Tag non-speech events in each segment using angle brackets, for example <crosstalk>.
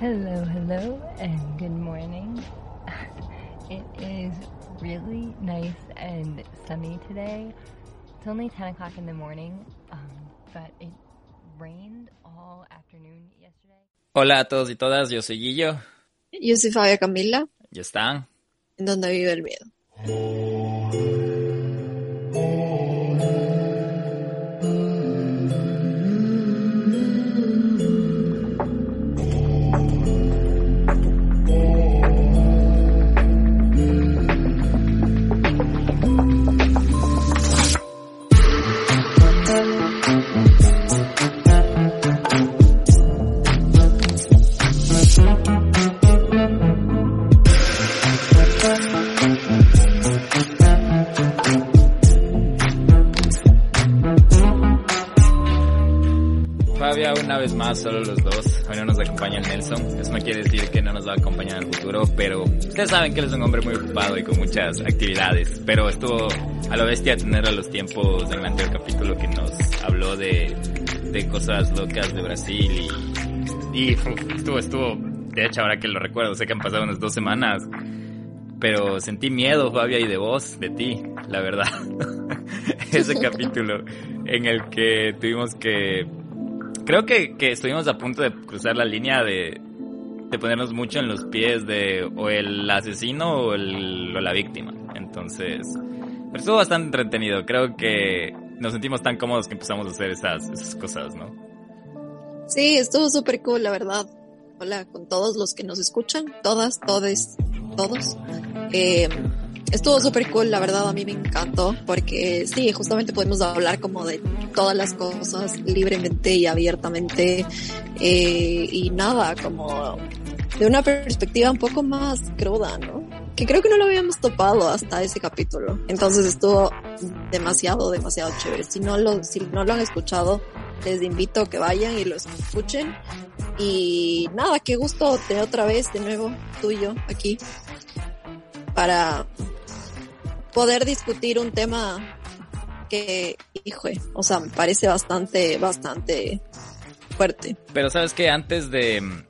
Hello, hello, and good morning. <laughs> It is really nice and sunny today. It's only 10 o'clock in the morning, um, but it rained all afternoon yesterday. Hola a todos y todas, yo soy Guillo. Yo soy Fabia Camila, ¿Ya están? en donde vive el miedo. Una vez más, solo los dos. Hoy no nos acompaña Nelson. Eso no quiere decir que no nos va a acompañar en el futuro, pero ustedes saben que él es un hombre muy ocupado y con muchas actividades. Pero estuvo a la bestia tener a los tiempos del anterior capítulo que nos habló de, de cosas locas de Brasil y, y uf, estuvo, estuvo, de hecho ahora que lo recuerdo, sé que han pasado unas dos semanas, pero sentí miedo, Fabia, y de vos, de ti, la verdad. <laughs> Ese capítulo en el que tuvimos que creo que, que estuvimos a punto de cruzar la línea de, de ponernos mucho en los pies de o el asesino o, el, o la víctima. Entonces, pero estuvo bastante entretenido. Creo que nos sentimos tan cómodos que empezamos a hacer esas, esas cosas, ¿no? Sí, estuvo súper cool, la verdad. Hola con todos los que nos escuchan, todas, todes, todos. Eh, estuvo súper cool, la verdad, a mí me encantó, porque sí, justamente podemos hablar como de todas las cosas libremente y abiertamente, eh, y nada, como de una perspectiva un poco más cruda, ¿no? Que creo que no lo habíamos topado hasta ese capítulo. Entonces estuvo demasiado, demasiado chévere. Si no lo, si no lo han escuchado, les invito a que vayan y lo escuchen. Y nada, qué gusto tener otra vez de nuevo tú y yo aquí para poder discutir un tema que, hijo, o sea, me parece bastante, bastante fuerte. Pero sabes que antes de mm,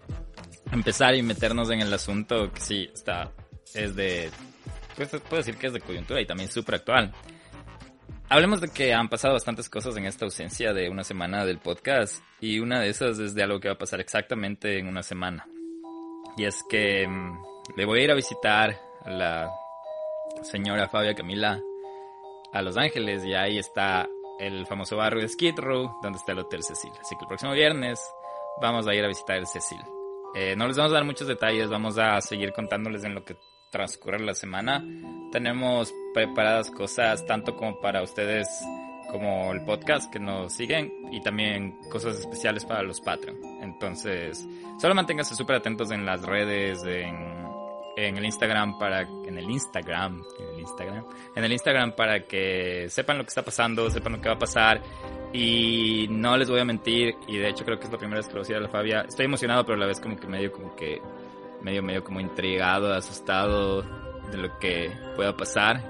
empezar y meternos en el asunto, que sí está, es de, pues puedo decir que es de coyuntura y también súper actual. Hablemos de que han pasado bastantes cosas en esta ausencia de una semana del podcast y una de esas es de algo que va a pasar exactamente en una semana. Y es que mm, le voy a ir a visitar a la señora Fabia Camila a Los Ángeles y ahí está el famoso barrio de Skid Row donde está el Hotel Cecil. Así que el próximo viernes vamos a ir a visitar el Cecil. Eh, no les vamos a dar muchos detalles, vamos a seguir contándoles en lo que transcurre la semana. Tenemos preparadas cosas tanto como para ustedes como el podcast que nos siguen y también cosas especiales para los Patreon. Entonces, solo manténganse súper atentos en las redes, en, en el Instagram para en el Instagram, en el Instagram, en el Instagram para que sepan lo que está pasando, sepan lo que va a pasar y no les voy a mentir y de hecho creo que es la primera vez que lo voy a decir a la Fabia. Estoy emocionado pero a la vez como que medio como que medio medio como intrigado, asustado de lo que pueda pasar.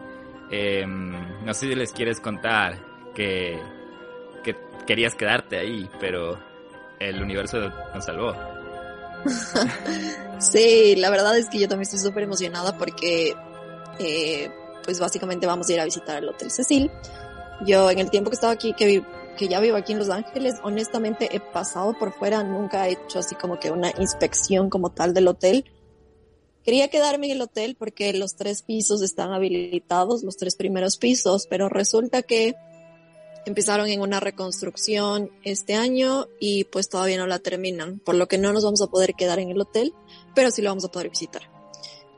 Eh, no sé si les quieres contar que que querías quedarte ahí, pero el universo nos salvó. <laughs> Sí, la verdad es que yo también estoy súper emocionada porque, eh, pues básicamente vamos a ir a visitar el Hotel Cecil. Yo en el tiempo que estaba aquí, que, que ya vivo aquí en Los Ángeles, honestamente he pasado por fuera, nunca he hecho así como que una inspección como tal del hotel. Quería quedarme en el hotel porque los tres pisos están habilitados, los tres primeros pisos, pero resulta que empezaron en una reconstrucción este año y pues todavía no la terminan, por lo que no nos vamos a poder quedar en el hotel, pero sí lo vamos a poder visitar.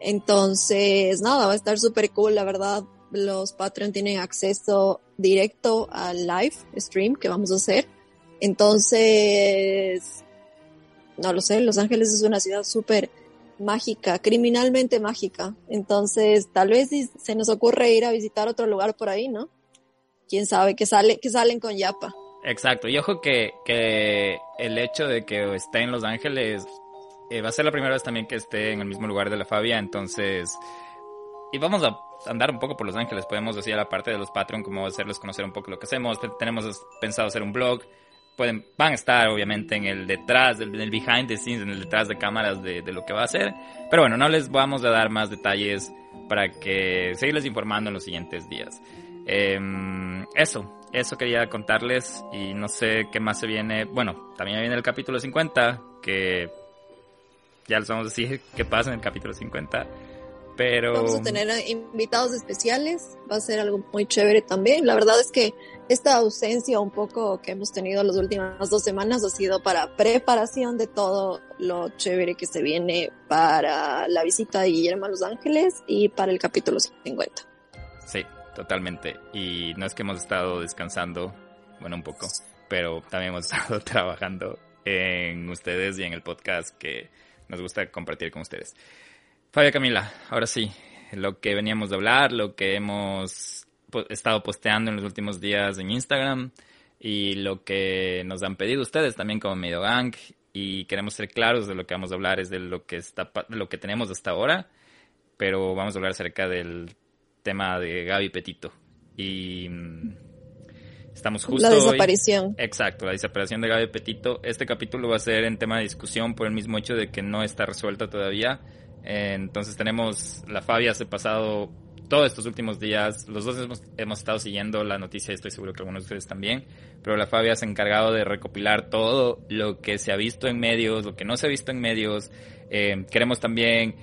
Entonces, nada, va a estar súper cool, la verdad. Los Patreon tienen acceso directo al live stream que vamos a hacer. Entonces, no lo sé, Los Ángeles es una ciudad súper mágica, criminalmente mágica. Entonces, tal vez se nos ocurre ir a visitar otro lugar por ahí, ¿no? Quién sabe, que sale, que salen con Yapa. Exacto, y ojo que, que el hecho de que esté en Los Ángeles eh, va a ser la primera vez también que esté en el mismo lugar de la Fabia, entonces... Y vamos a andar un poco por Los Ángeles, podemos decir a la parte de los Patreon, como hacerles conocer un poco lo que hacemos, Te- tenemos pensado hacer un blog, pueden, van a estar obviamente en el detrás, en el behind the scenes, en el detrás de cámaras de, de lo que va a ser. Pero bueno, no les vamos a dar más detalles para que seguirles informando en los siguientes días. Em, eso, eso quería contarles y no sé qué más se viene. Bueno, también viene el capítulo 50, que ya les vamos a decir <laughs> qué pasa en el capítulo 50. Pero... Vamos a tener invitados especiales, va a ser algo muy chévere también. La verdad es que esta ausencia un poco que hemos tenido las últimas dos semanas ha sido para preparación de todo lo chévere que se viene para la visita de Guillermo a Los Ángeles y para el capítulo 50. Sí, totalmente. Y no es que hemos estado descansando, bueno, un poco, pero también hemos <laughs> estado trabajando en ustedes y en el podcast que nos gusta compartir con ustedes. Fabia Camila, ahora sí, lo que veníamos de hablar, lo que hemos estado posteando en los últimos días en Instagram y lo que nos han pedido ustedes también como Medio Gang y queremos ser claros de lo que vamos a hablar es de lo que está de lo que tenemos hasta ahora, pero vamos a hablar acerca del tema de Gaby Petito y mm, estamos justo la desaparición. exacto, la desaparición de Gaby Petito. Este capítulo va a ser en tema de discusión por el mismo hecho de que no está resuelto todavía entonces tenemos, la Fabia se ha pasado todos estos últimos días, los dos hemos, hemos, estado siguiendo la noticia, estoy seguro que algunos de ustedes también, pero la Fabia se ha encargado de recopilar todo lo que se ha visto en medios, lo que no se ha visto en medios. Eh, queremos también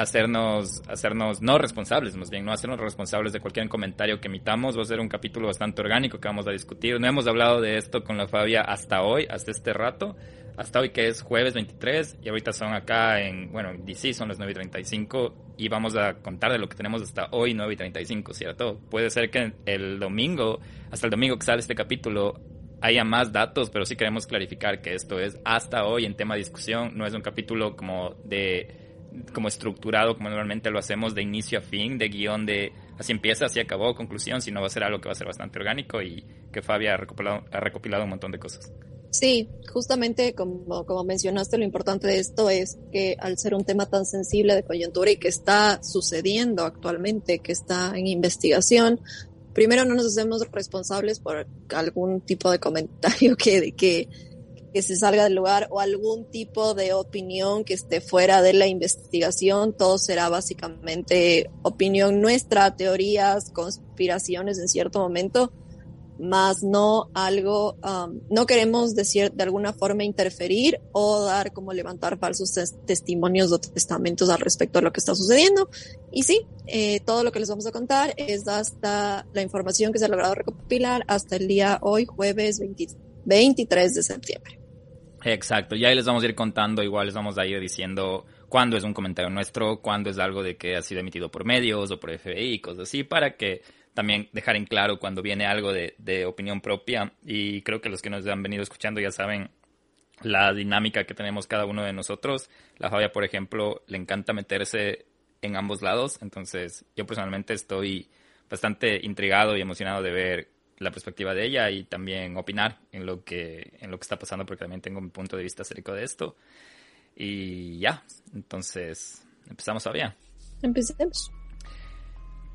hacernos, hacernos no responsables, más bien, no hacernos responsables de cualquier comentario que emitamos. Va a ser un capítulo bastante orgánico que vamos a discutir. No hemos hablado de esto con la Fabia hasta hoy, hasta este rato hasta hoy que es jueves 23 y ahorita son acá en, bueno, en DC son las 9 y 35 y vamos a contar de lo que tenemos hasta hoy 9 y 35, ¿cierto? Puede ser que el domingo, hasta el domingo que sale este capítulo, haya más datos, pero sí queremos clarificar que esto es hasta hoy en tema de discusión, no es un capítulo como de como estructurado como normalmente lo hacemos de inicio a fin, de guion de así empieza, así acabó, conclusión, sino va a ser algo que va a ser bastante orgánico y que Fabia ha recopilado, ha recopilado un montón de cosas. Sí, justamente como, como mencionaste, lo importante de esto es que al ser un tema tan sensible de coyuntura y que está sucediendo actualmente, que está en investigación, primero no nos hacemos responsables por algún tipo de comentario <laughs> que, que, que se salga del lugar o algún tipo de opinión que esté fuera de la investigación. Todo será básicamente opinión nuestra, teorías, conspiraciones en cierto momento más no algo, um, no queremos decir de alguna forma interferir o dar como levantar falsos testimonios o testamentos al respecto a lo que está sucediendo. Y sí, eh, todo lo que les vamos a contar es hasta la información que se ha logrado recopilar hasta el día hoy, jueves 23 de septiembre. Exacto, y ahí les vamos a ir contando, igual les vamos a ir diciendo cuándo es un comentario nuestro, cuándo es algo de que ha sido emitido por medios o por FBI y cosas así, para que también dejar en claro cuando viene algo de, opinión propia y creo que los que nos han venido escuchando ya saben la dinámica que tenemos cada uno de nosotros. La Fabia, por ejemplo, le encanta meterse en ambos lados, entonces yo personalmente estoy bastante intrigado y emocionado de ver la perspectiva de ella y también opinar en lo que en lo que está pasando porque también tengo mi punto de vista acerca de esto. Y ya, entonces empezamos Fabia. Empecemos.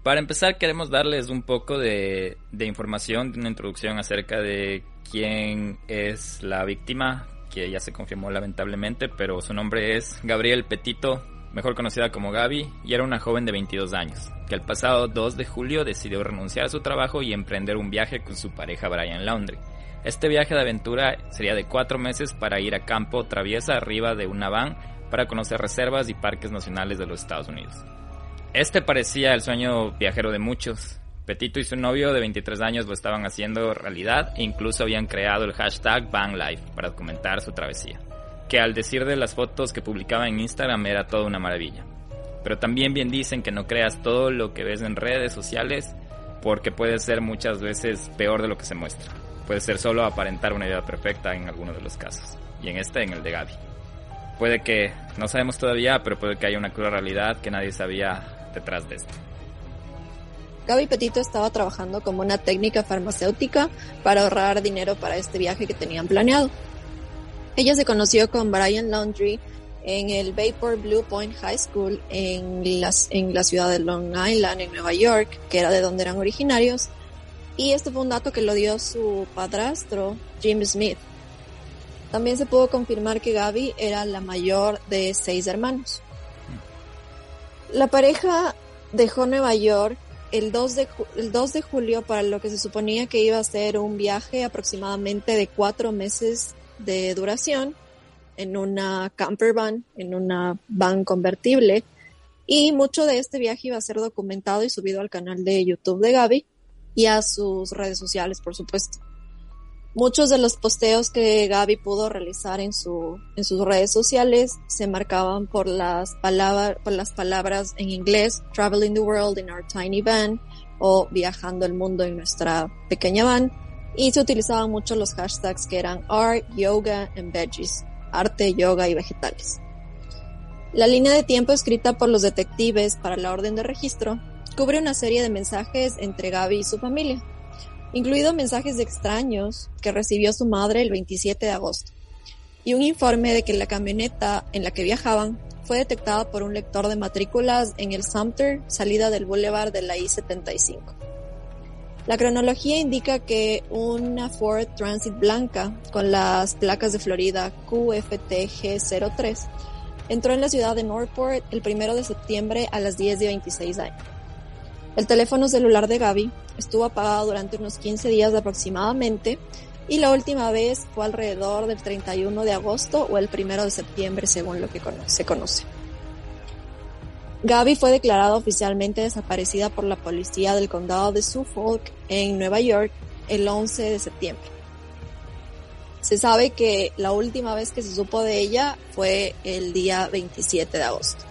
Para empezar, queremos darles un poco de, información, de una introducción acerca de quién es la víctima, que ya se confirmó lamentablemente, pero su nombre es Gabriel Petito, mejor conocida como Gaby, y era una joven de 22 años, que el pasado 2 de julio decidió renunciar a su trabajo y emprender un viaje con su pareja Brian Laundry. Este viaje de aventura sería de cuatro meses para ir a campo traviesa arriba de una van para conocer reservas y parques nacionales de los Estados Unidos. Este parecía el sueño viajero de muchos. Petito y su novio de 23 años lo estaban haciendo realidad e incluso habían creado el hashtag VanLife para documentar su travesía, que al decir de las fotos que publicaba en Instagram era toda una maravilla. Pero también bien dicen que no creas todo lo que ves en redes sociales porque puede ser muchas veces peor de lo que se muestra. Puede ser solo aparentar una idea perfecta en alguno de los casos, y en este en el de Gaby. Puede que, no sabemos todavía, pero puede que haya una cruda realidad que nadie sabía detrás de esto. Gaby Petito estaba trabajando como una técnica farmacéutica para ahorrar dinero para este viaje que tenían planeado. Ella se conoció con Brian Laundry en el Vapor Blue Point High School en, las, en la ciudad de Long Island, en Nueva York, que era de donde eran originarios. Y este fue un dato que lo dio su padrastro, Jim Smith, También se pudo confirmar que Gaby era la mayor de seis hermanos. La pareja dejó Nueva York el 2, de, el 2 de julio para lo que se suponía que iba a ser un viaje aproximadamente de cuatro meses de duración en una camper van, en una van convertible. Y mucho de este viaje iba a ser documentado y subido al canal de YouTube de Gaby y a sus redes sociales, por supuesto. Muchos de los posteos que Gaby pudo realizar en, su, en sus redes sociales se marcaban por las, palabras por las palabras en inglés, Traveling the World in Our Tiny Van o Viajando el Mundo en nuestra pequeña van. Y se utilizaban mucho los hashtags que eran Art, Yoga and Veggies, arte, yoga y vegetales. La línea de tiempo escrita por los detectives para la orden de registro cubre una serie de mensajes entre Gaby y su familia incluido mensajes extraños que recibió su madre el 27 de agosto, y un informe de que la camioneta en la que viajaban fue detectada por un lector de matrículas en el Sumter, salida del Boulevard de la I-75. La cronología indica que una Ford Transit blanca con las placas de Florida QFTG03 entró en la ciudad de Northport el 1 de septiembre a las 10 de 26 años. El teléfono celular de Gaby estuvo apagado durante unos 15 días aproximadamente y la última vez fue alrededor del 31 de agosto o el 1 de septiembre según lo que se conoce. Gaby fue declarada oficialmente desaparecida por la policía del condado de Suffolk en Nueva York el 11 de septiembre. Se sabe que la última vez que se supo de ella fue el día 27 de agosto.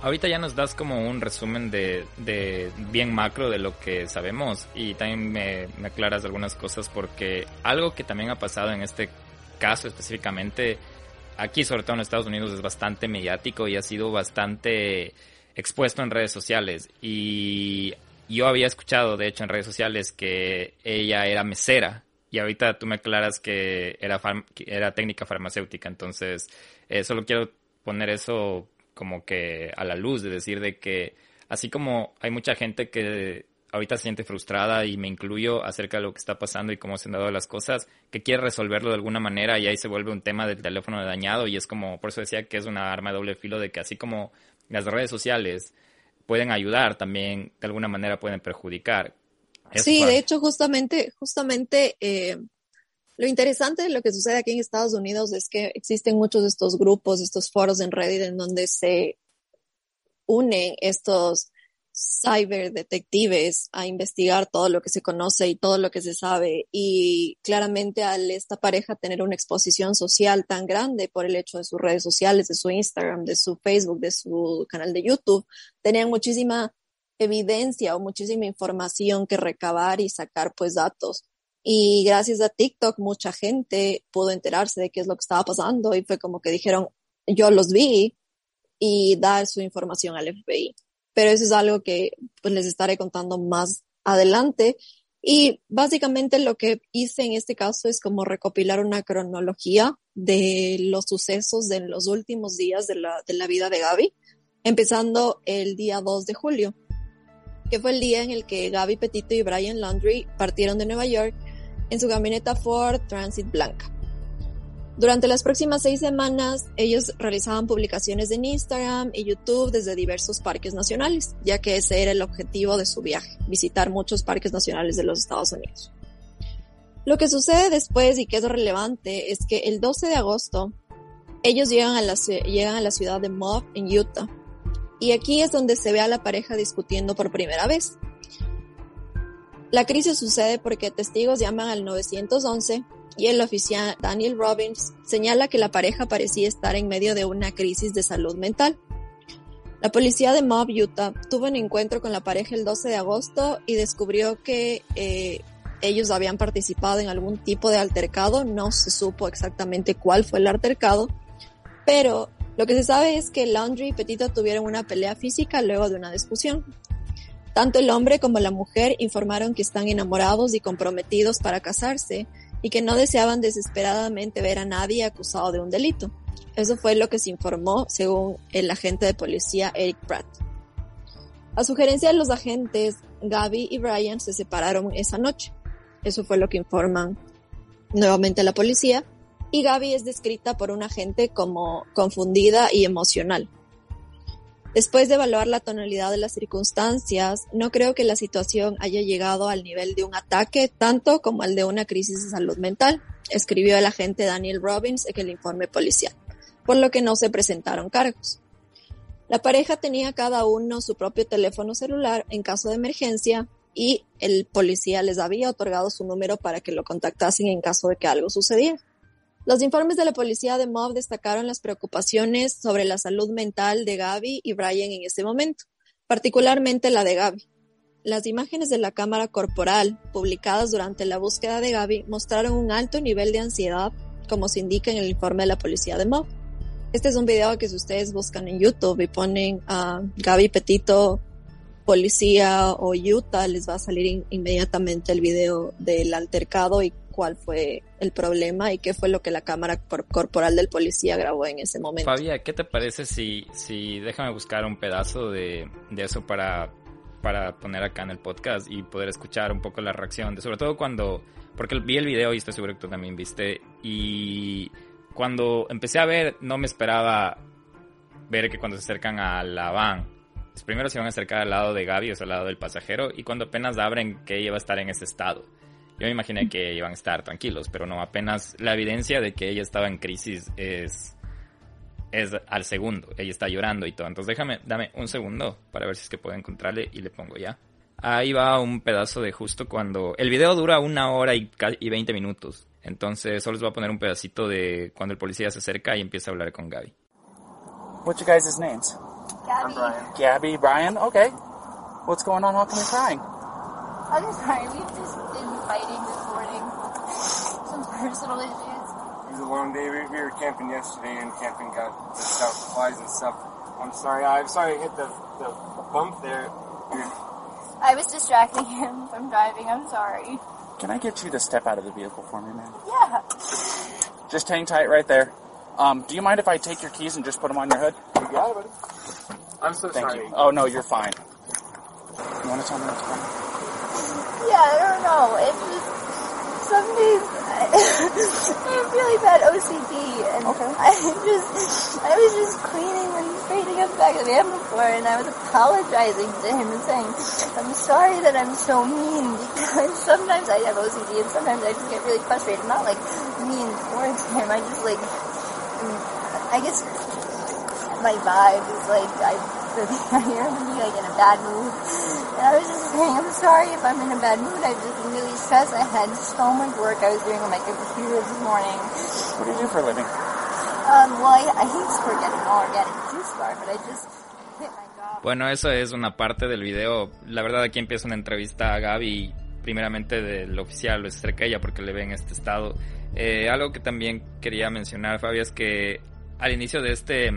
Ahorita ya nos das como un resumen de, de bien macro de lo que sabemos y también me, me, aclaras algunas cosas porque algo que también ha pasado en este caso específicamente, aquí sobre todo en Estados Unidos es bastante mediático y ha sido bastante expuesto en redes sociales. Y yo había escuchado de hecho en redes sociales que ella era mesera y ahorita tú me aclaras que era, era técnica farmacéutica, entonces eh, solo quiero poner eso como que a la luz de decir de que así como hay mucha gente que ahorita se siente frustrada y me incluyo acerca de lo que está pasando y cómo se han dado las cosas, que quiere resolverlo de alguna manera y ahí se vuelve un tema del teléfono dañado y es como, por eso decía que es una arma de doble filo de que así como las redes sociales pueden ayudar, también de alguna manera pueden perjudicar. sí, de hecho, justamente, justamente eh, lo interesante de lo que sucede aquí en Estados Unidos es que existen muchos de estos grupos, estos foros en Reddit en donde se unen estos cyber detectives a investigar todo lo que se conoce y todo lo que se sabe. Y claramente al esta pareja tener una exposición social tan grande por el hecho de sus redes sociales, de su Instagram, de su Facebook, de su canal de YouTube, tenían muchísima evidencia o muchísima información que recabar y sacar pues datos. Y gracias a TikTok mucha gente pudo enterarse de qué es lo que estaba pasando y fue como que dijeron, yo los vi y dar su información al FBI. Pero eso es algo que pues, les estaré contando más adelante. Y básicamente lo que hice en este caso es como recopilar una cronología de los sucesos de los últimos días de la, de la vida de Gaby, empezando el día 2 de julio, que fue el día en el que Gaby Petito y Brian Laundry partieron de Nueva York en su camioneta Ford Transit blanca. Durante las próximas seis semanas, ellos realizaban publicaciones en Instagram y YouTube desde diversos parques nacionales, ya que ese era el objetivo de su viaje, visitar muchos parques nacionales de los Estados Unidos. Lo que sucede después y que es relevante es que el 12 de agosto, ellos llegan a la, llegan a la ciudad de Moab, en Utah, y aquí es donde se ve a la pareja discutiendo por primera vez. La crisis sucede porque testigos llaman al 911 y el oficial Daniel Robbins señala que la pareja parecía estar en medio de una crisis de salud mental. La policía de Mob, Utah, tuvo un encuentro con la pareja el 12 de agosto y descubrió que eh, ellos habían participado en algún tipo de altercado. No se supo exactamente cuál fue el altercado, pero lo que se sabe es que Laundry y Petito tuvieron una pelea física luego de una discusión. Tanto el hombre como la mujer informaron que están enamorados y comprometidos para casarse y que no deseaban desesperadamente ver a nadie acusado de un delito. Eso fue lo que se informó según el agente de policía Eric Pratt. A sugerencia de los agentes, Gaby y Brian se separaron esa noche. Eso fue lo que informan nuevamente la policía. y Gaby es descrita por un agente como confundida y emocional. Después de evaluar la tonalidad de las circunstancias, no creo que la situación haya llegado al nivel de un ataque tanto como al de una crisis de salud mental, escribió el agente Daniel Robbins en el informe policial, por lo que no se presentaron cargos. La pareja tenía cada uno su propio teléfono celular en caso de emergencia y el policía les había otorgado su número para que lo contactasen en caso de que algo sucediera. Los informes de la policía de Mob destacaron las preocupaciones sobre la salud mental de Gaby y Brian en ese momento, particularmente la de Gaby. Las imágenes de la cámara corporal publicadas durante la búsqueda de Gaby mostraron un alto nivel de ansiedad, como se indica en el informe de la policía de Mob. Este es un video que si ustedes buscan en YouTube y ponen a Gaby Petito policía o Utah, les va a salir inmediatamente el video del altercado y cuál fue el problema y qué fue lo que la cámara corporal del policía grabó en ese momento. Fabia, ¿qué te parece si, si déjame buscar un pedazo de, de eso para, para poner acá en el podcast y poder escuchar un poco la reacción de, sobre todo cuando, porque vi el video y estoy seguro que tú también viste y cuando empecé a ver no me esperaba ver que cuando se acercan a la van, primero se van a acercar al lado de Gaby, o sea, al lado del pasajero, y cuando apenas abren que ella va a estar en ese estado. Yo me imaginé que iban a estar tranquilos, pero no, apenas la evidencia de que ella estaba en crisis es, es al segundo. Ella está llorando y todo. Entonces déjame, dame un segundo para ver si es que puedo encontrarle y le pongo ya. Ahí va un pedazo de justo cuando... El video dura una hora y, y 20 minutos. Entonces solo les voy a poner un pedacito de cuando el policía se acerca y empieza a hablar con Gaby. What's your guys' names? Gabby. Brian. Gabby, Brian? Okay. What's going on? How come you're crying? I'm sorry, we've just been fighting this morning. Some personal issues. It was a long day. We, we were camping yesterday and camping got the stuff, flies and stuff. I'm sorry. I'm sorry I hit the, the bump there. I was distracting him from driving. I'm sorry. Can I get you to step out of the vehicle for me, man? Yeah. Just hang tight right there. Um, do you mind if I take your keys and just put them on your hood? You got it, buddy. I'm so Thank sorry. you. Oh, no, you're fine. You want to tell me what's going on? Yeah, I don't know. It's just some days I, I have really bad OCD, and Okay. <laughs> I just I was just cleaning and straightening up the back of the van before, and I was apologizing to him and saying, "I'm sorry that I'm so mean because <laughs> sometimes I have OCD and sometimes I just get really frustrated. Not like mean towards him. I just like mm, I guess my vibe is like I <laughs> I hear him be like in a bad mood. And I was just saying, I'm sorry if I'm in a bad mood. I've just really stressed. I had so much work I was doing on my computer this morning. What do you do for a living? Um, well, I, I hate forget an organic juice bar, but I just quit my job. Bueno, eso es una parte del video. La verdad aquí empieza una entrevista a Gaby, primeramente del oficial Luis Estrella, porque le ve en este estado. Eh, algo que también quería mencionar, Fabi, es que al inicio de este,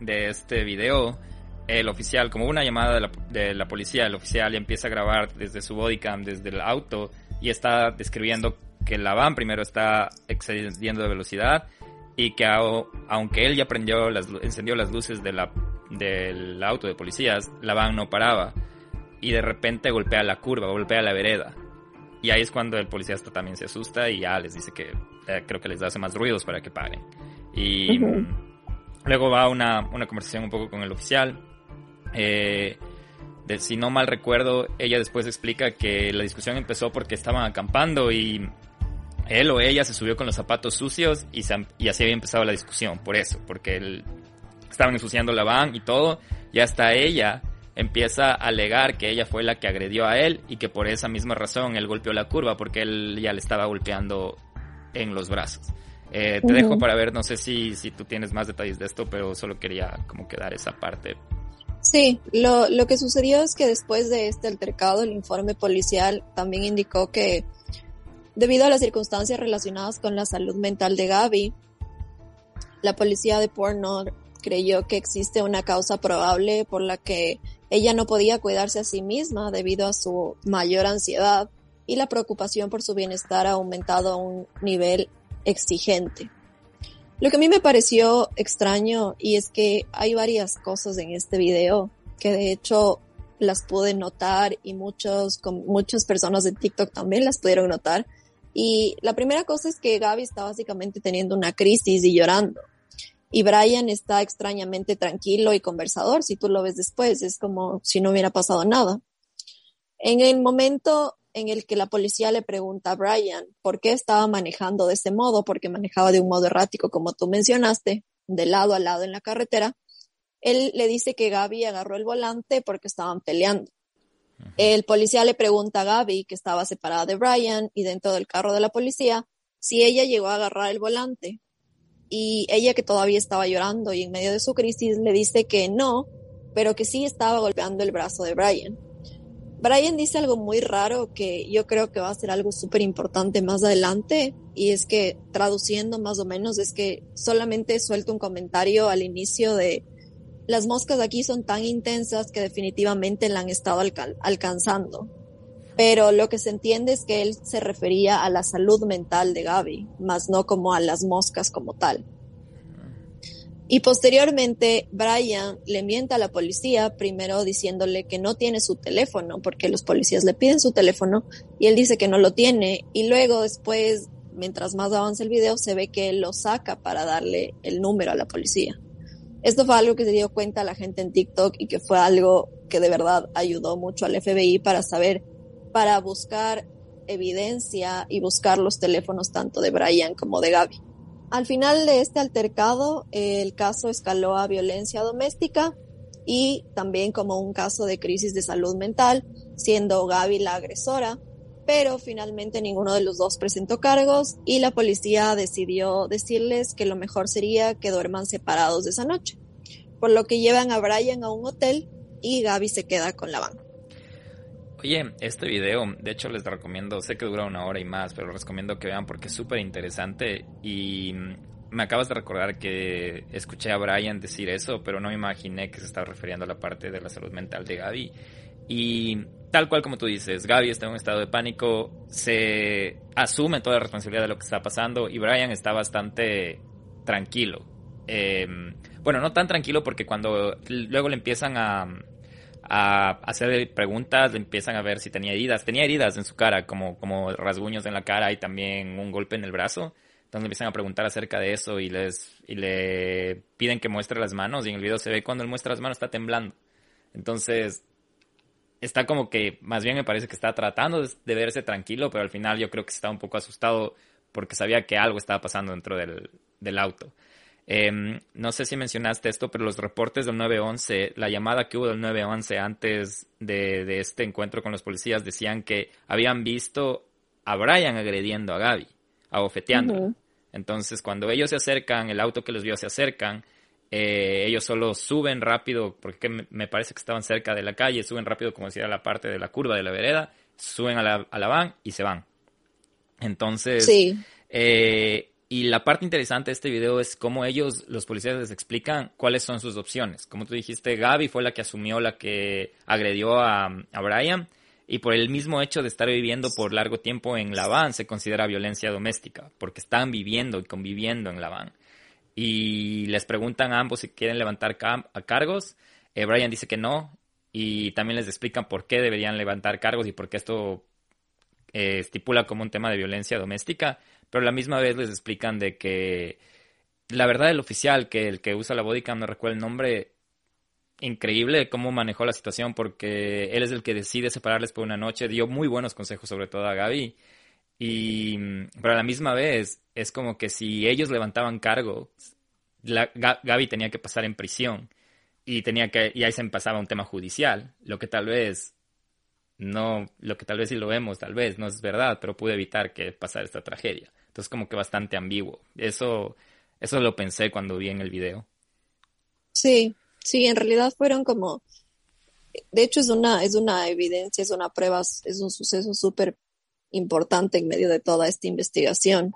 de este video, el oficial, como una llamada de la, de la policía, el oficial ya empieza a grabar desde su bodycam, desde el auto, y está describiendo que la van primero está excediendo de velocidad y que aunque él ya prendió las, encendió las luces de la, del auto de policías, la van no paraba y de repente golpea la curva, golpea la vereda. Y ahí es cuando el policía hasta también se asusta y ya les dice que eh, creo que les hace más ruidos para que paren. Y Ujú. mm, luego va una, una conversación un poco con el oficial. Eh, de, si no mal recuerdo, ella después explica que la discusión empezó porque estaban acampando y él o ella se subió con los zapatos sucios y, se- y así había empezado la discusión, por eso, porque él, estaban ensuciando la van y todo, y hasta ella empieza a alegar que ella fue la que agredió a él y que por esa misma razón él golpeó la curva porque él ya le estaba golpeando en los brazos. Eh, te dejo para ver, no sé si, si tú tienes más detalles de esto, pero solo quería como quedar esa parte. Sí, lo, lo que sucedió es que después de este altercado, el informe policial también indicó que debido a las circunstancias relacionadas con la salud mental de Gaby, la policía de Portnoy creyó que existe una causa probable por la que ella no podía cuidarse a sí misma debido a su mayor ansiedad y la preocupación por su bienestar ha aumentado a un nivel exigente. Lo que a mí me pareció extraño y es que hay varias cosas en este video que de hecho las pude notar y muchos, con muchas personas de TikTok también las pudieron notar. Y la primera cosa es que Gaby está básicamente teniendo una crisis y llorando. Y Brian está extrañamente tranquilo y conversador. Si tú lo ves después, es como si no hubiera pasado nada. En el momento en el que la policía le pregunta a Brian por qué estaba manejando de ese modo, porque manejaba de un modo errático, como tú mencionaste, de lado a lado en la carretera, él le dice que Gaby agarró el volante porque estaban peleando. El policía le pregunta a Gaby, que estaba separada de Brian y dentro del carro de la policía, si ella llegó a agarrar el volante. Y ella, que todavía estaba llorando y en medio de su crisis, le dice que no, pero que sí estaba golpeando el brazo de Brian. Brian dice algo muy raro que yo creo que va a ser algo súper importante más adelante y es que traduciendo más o menos es que solamente suelto un comentario al inicio de las moscas aquí son tan intensas que definitivamente la han estado alcanzando. Pero lo que se entiende es que él se refería a la salud mental de Gaby, más no como a las moscas como tal. Y posteriormente, Brian le miente a la policía, primero diciéndole que no tiene su teléfono, porque los policías le piden su teléfono y él dice que no lo tiene. Y luego, después, mientras más avanza el video, se ve que él lo saca para darle el número a la policía. Esto fue algo que se dio cuenta la gente en TikTok y que fue algo que de verdad ayudó mucho al FBI para saber, para buscar evidencia y buscar los teléfonos tanto de Brian como de Gaby. Al final de este altercado, el caso escaló a violencia doméstica y también como un caso de crisis de salud mental, siendo Gaby la agresora, pero finalmente ninguno de los dos presentó cargos y la policía decidió decirles que lo mejor sería que duerman separados esa noche, por lo que llevan a Brian a un hotel y Gaby se queda con la van. Oye, este video, de hecho les recomiendo, sé que dura una hora y más, pero les recomiendo que vean porque es súper interesante y me acabas de recordar que escuché a Brian decir eso, pero no me imaginé que se estaba refiriendo a la parte de la salud mental de Gaby. Y tal cual como tú dices, Gaby está en un estado de pánico, se asume toda la responsabilidad de lo que está pasando y Brian está bastante tranquilo. Em, bueno, no tan tranquilo porque cuando luego le empiezan a, a hacer preguntas, le empiezan a ver si tenía heridas. Tenía heridas en su cara, como, como rasguños en la cara y también un golpe en el brazo. Entonces le empiezan a preguntar acerca de eso y, les, y le piden que muestre las manos y en el video se ve cuando él muestra las manos está temblando. Entonces está como que, más bien me parece que está tratando de, verse tranquilo, pero al final yo creo que está un poco asustado porque sabía que algo estaba pasando dentro del, auto. Em, no sé si mencionaste esto, pero los reportes del 911, la llamada que hubo del 911 antes de, este encuentro con los policías decían que habían visto a Brian agrediendo a Gaby, abofeteando. Entonces, cuando ellos se acercan, el auto que los vio se acercan, eh, ellos solo suben rápido, porque me parece que estaban cerca de la calle, suben rápido como si era la parte de la curva de la vereda, suben a la, a la van y se van. Entonces, eh, y la parte interesante de este video es cómo ellos, los policías, les explican cuáles son sus opciones. Como tú dijiste, Gaby fue la que asumió la que agredió a, a Brian. Y por el mismo hecho de estar viviendo por largo tiempo en la van se considera violencia doméstica, porque están viviendo y conviviendo en la van y les preguntan a ambos si quieren levantar a cargos. Eh, Brian dice que no y también les explican por qué deberían levantar cargos y por qué esto eh, estipula como un tema de violencia doméstica, pero a la misma vez les explican de que la verdad el oficial, que el que usa la bodycam, no recuerdo el nombre, increíble cómo manejó la situación porque él es el que decide separarles por una noche, dio muy buenos consejos sobre todo a Gaby y, pero a la misma vez, es como que si ellos levantaban cargo, la, Gaby tenía que pasar en prisión y tenía que, y ahí se pasaba un tema judicial, lo que tal vez no, lo que tal vez sí lo vemos, tal vez no es verdad, pero pude evitar que pasara esta tragedia. Entonces como que bastante ambiguo. Eso, eso lo pensé cuando vi en el video. Sí, sí, en realidad fueron como, de hecho es una, es una evidencia, es una prueba, es un suceso súper importante en medio de toda esta investigación.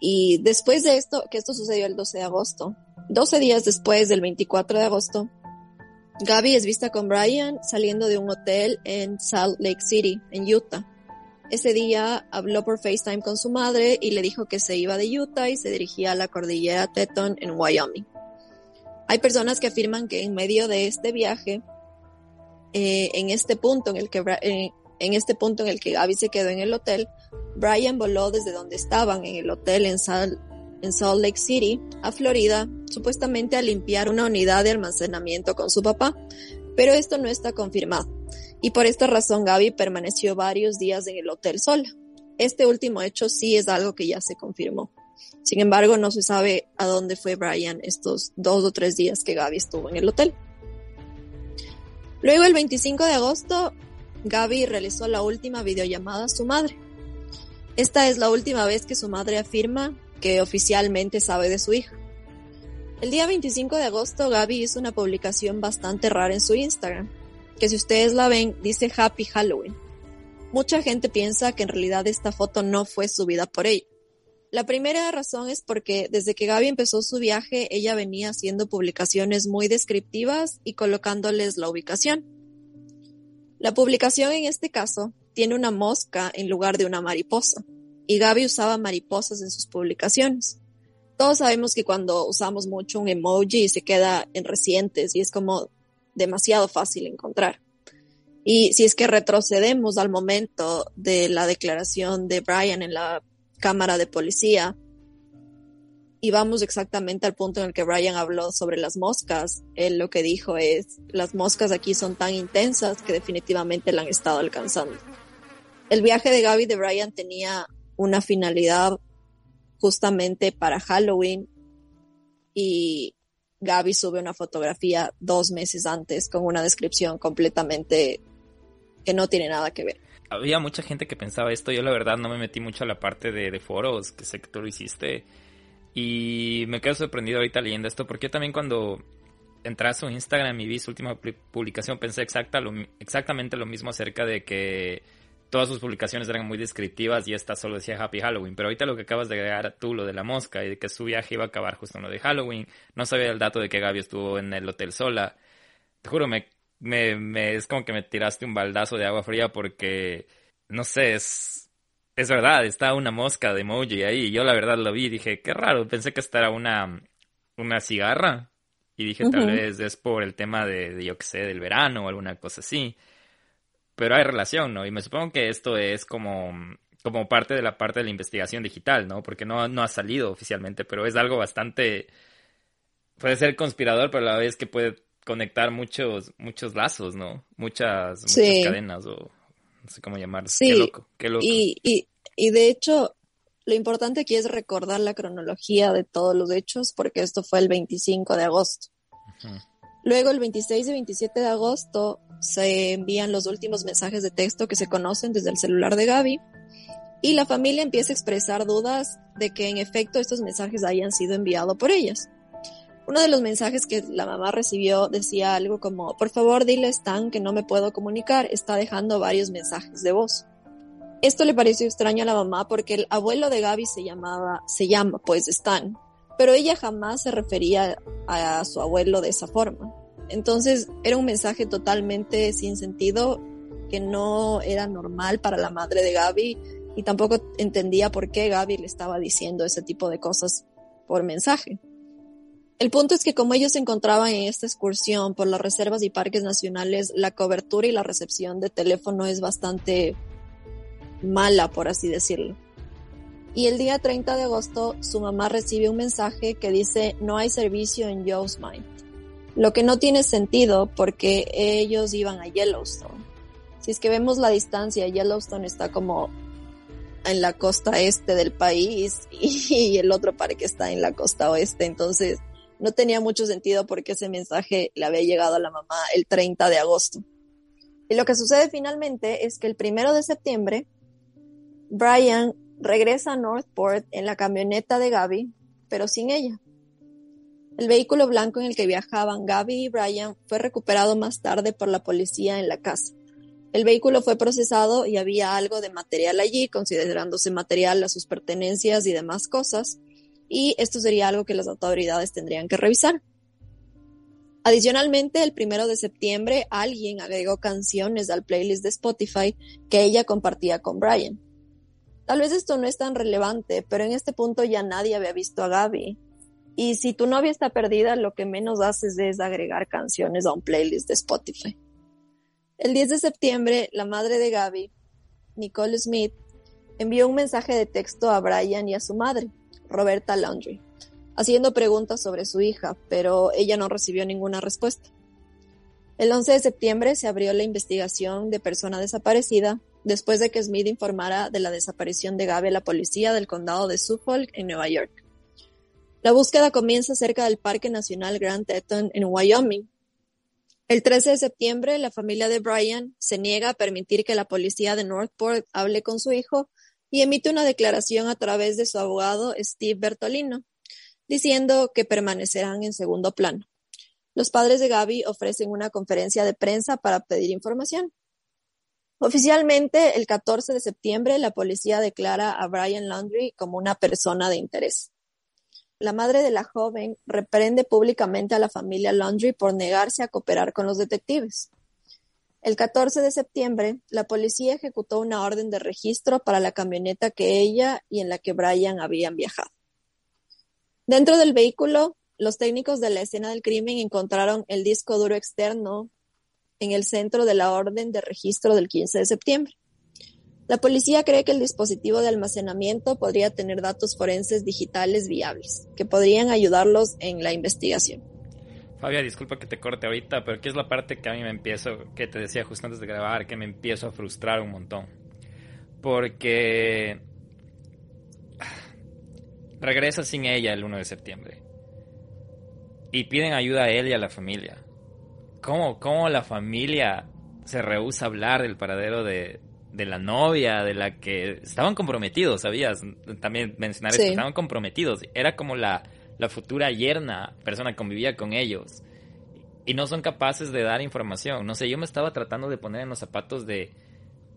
Y después de esto, que esto sucedió el 12 de agosto, 12 días después del 24 de agosto, Gaby es vista con Brian saliendo de un hotel en Salt Lake City, en Utah. Ese día habló por FaceTime con su madre y le dijo que se iba de Utah y se dirigía a la cordillera Teton en Wyoming. Hay personas que afirman que en medio de este viaje, eh, en este punto en el que eh, en este punto en el que Gaby se quedó en el hotel, Brian voló desde donde estaban en el hotel en, Salt Lake City, a Florida, supuestamente a limpiar una unidad de almacenamiento con su papá, pero esto no está confirmado. Y por esta razón Gaby permaneció varios días en el hotel sola. Este último hecho sí es algo que ya se confirmó. Sin embargo, no se sabe a dónde fue Brian estos dos o tres días que Gaby estuvo en el hotel. Luego, el 25 de agosto, Gaby realizó la última videollamada a su madre. Esta es la última vez que su madre afirma que oficialmente sabe de su hija. El día 25 de agosto, Gaby hizo una publicación bastante rara en su Instagram, que si ustedes la ven, dice Happy Halloween. Mucha gente piensa que en realidad esta foto no fue subida por ella. La primera razón es porque desde que Gaby empezó su viaje, ella venía haciendo publicaciones muy descriptivas y colocándoles la ubicación. La publicación en este caso tiene una mosca en lugar de una mariposa, y Gaby usaba mariposas en sus publicaciones. Todos sabemos que cuando usamos mucho un emoji se queda en recientes y es como demasiado fácil encontrar. Y si es que retrocedemos al momento de la declaración de Brian en la cámara de policía y vamos exactamente al punto en el que Brian habló sobre las moscas, él lo que dijo es, las moscas aquí son tan intensas que definitivamente la han estado alcanzando. El viaje de Gaby de Brian tenía una finalidad justamente para Halloween. Y Gaby sube una fotografía dos meses antes con una descripción completamente que no tiene nada que ver. Había mucha gente que pensaba esto, yo la verdad no me metí mucho a la parte de, foros, que sé que tú lo hiciste, y me quedo sorprendido ahorita leyendo esto, porque también cuando entré a su Instagram y vi su última publicación pensé exacta exactamente lo mismo acerca de que todas sus publicaciones eran muy descriptivas y esta solo decía Happy Halloween. Pero ahorita lo que acabas de agregar tú, lo de la mosca y de que su viaje iba a acabar justo en lo de Halloween, no sabía el dato de que Gaby estuvo en el hotel sola. Te juro, me me, me, es como que me tiraste un baldazo de agua fría porque, no sé, es, es verdad, está una mosca de emoji ahí. Yo la verdad lo vi y dije, qué raro, pensé que esta era una, una cigarra. Y dije, tal vez es por el tema de, de, yo qué sé, del verano o alguna cosa así. Pero hay relación, ¿no? Y me supongo que esto es como, como parte de la parte de la investigación digital, ¿no? Porque no, no ha salido oficialmente, pero es algo bastante... Puede ser conspirador, pero a la vez que puede conectar muchos, muchos lazos, ¿no? Muchas, muchas cadenas o no sé cómo llamarlos. Sí. Qué loco, qué loco. Y, y, y de hecho, lo importante aquí es recordar la cronología de todos los hechos, porque esto fue el 25 de agosto. Luego, el 26 y 27 de agosto, se envían los últimos mensajes de texto que se conocen desde el celular de Gaby. Y la familia empieza a expresar dudas de que en efecto estos mensajes hayan sido enviados por ellas. Uno de los mensajes que la mamá recibió decía algo como, por favor dile a Stan que no me puedo comunicar, está dejando varios mensajes de voz. Esto le pareció extraño a la mamá porque el abuelo de Gaby se llamaba, se llama pues Stan, pero ella jamás se refería a su abuelo de esa forma. Entonces era un mensaje totalmente sin sentido que no era normal para la madre de Gaby y tampoco entendía por qué Gaby le estaba diciendo ese tipo de cosas por mensaje. El punto es que como ellos se encontraban en esta excursión por las reservas y parques nacionales, la cobertura y la recepción de teléfono es bastante mala, por así decirlo. Y el día 30 de agosto, su mamá recibe un mensaje que dice no hay servicio en Yosemite, lo que no tiene sentido porque ellos iban a Yellowstone. Si es que vemos la distancia, Yellowstone está como en la costa este del país <laughs> y el otro parque está en la costa oeste, entonces no tenía mucho sentido porque ese mensaje le había llegado a la mamá el 30 de agosto. Y lo que sucede finalmente es que el primero de septiembre, Brian regresa a Northport en la camioneta de Gaby, pero sin ella. El vehículo blanco en el que viajaban Gaby y Brian fue recuperado más tarde por la policía en la casa. El vehículo fue procesado y había algo de material allí, considerándose material a sus pertenencias y demás cosas, y esto sería algo que las autoridades tendrían que revisar. Adicionalmente, el primero de septiembre, alguien agregó canciones al playlist de Spotify que ella compartía con Brian. Tal vez esto no es tan relevante, pero en este punto ya nadie había visto a Gaby. Y si tu novia está perdida, lo que menos haces es agregar canciones a un playlist de Spotify. El 10 de septiembre, la madre de Gaby, Nicole Smith, envió un mensaje de texto a Brian y a su madre, Roberta Laundry, haciendo preguntas sobre su hija, pero ella no recibió ninguna respuesta. El 11 de septiembre se abrió la investigación de persona desaparecida después de que Smith informara de la desaparición de Gaby a la policía del condado de Suffolk en Nueva York. La búsqueda comienza cerca del Parque Nacional Grand Teton en Wyoming. El 13 de septiembre, la familia de Brian se niega a permitir que la policía de Northport hable con su hijo y emite una declaración a través de su abogado Steve Bertolino, diciendo que permanecerán en segundo plano. Los padres de Gaby ofrecen una conferencia de prensa para pedir información. Oficialmente, el 14 de septiembre, la policía declara a Brian Laundry como una persona de interés. La madre de la joven reprende públicamente a la familia Laundry por negarse a cooperar con los detectives. El 14 de septiembre, la policía ejecutó una orden de registro para la camioneta que ella y en la que Brian habían viajado. Dentro del vehículo los técnicos de la escena del crimen encontraron el disco duro externo en el centro de la orden de registro del 15 de septiembre. La policía cree que el dispositivo de almacenamiento podría tener datos forenses digitales viables, que podrían ayudarlos en la investigación. Fabia, disculpa que te corte ahorita, pero aquí es la parte que a mí me empiezo, que te decía justo antes de grabar, que me empiezo a frustrar un montón. Porque regresa sin ella el 1 de septiembre y piden ayuda a él y a la familia. ¿Cómo, cómo la familia se rehúsa a hablar del paradero de, de la novia, de la que estaban comprometidos, ¿sabías? También mencionar esto, estaban comprometidos. Era como la, la futura yerna, persona que convivía con ellos. Y no son capaces de dar información. No sé, yo me estaba tratando de poner en los zapatos de,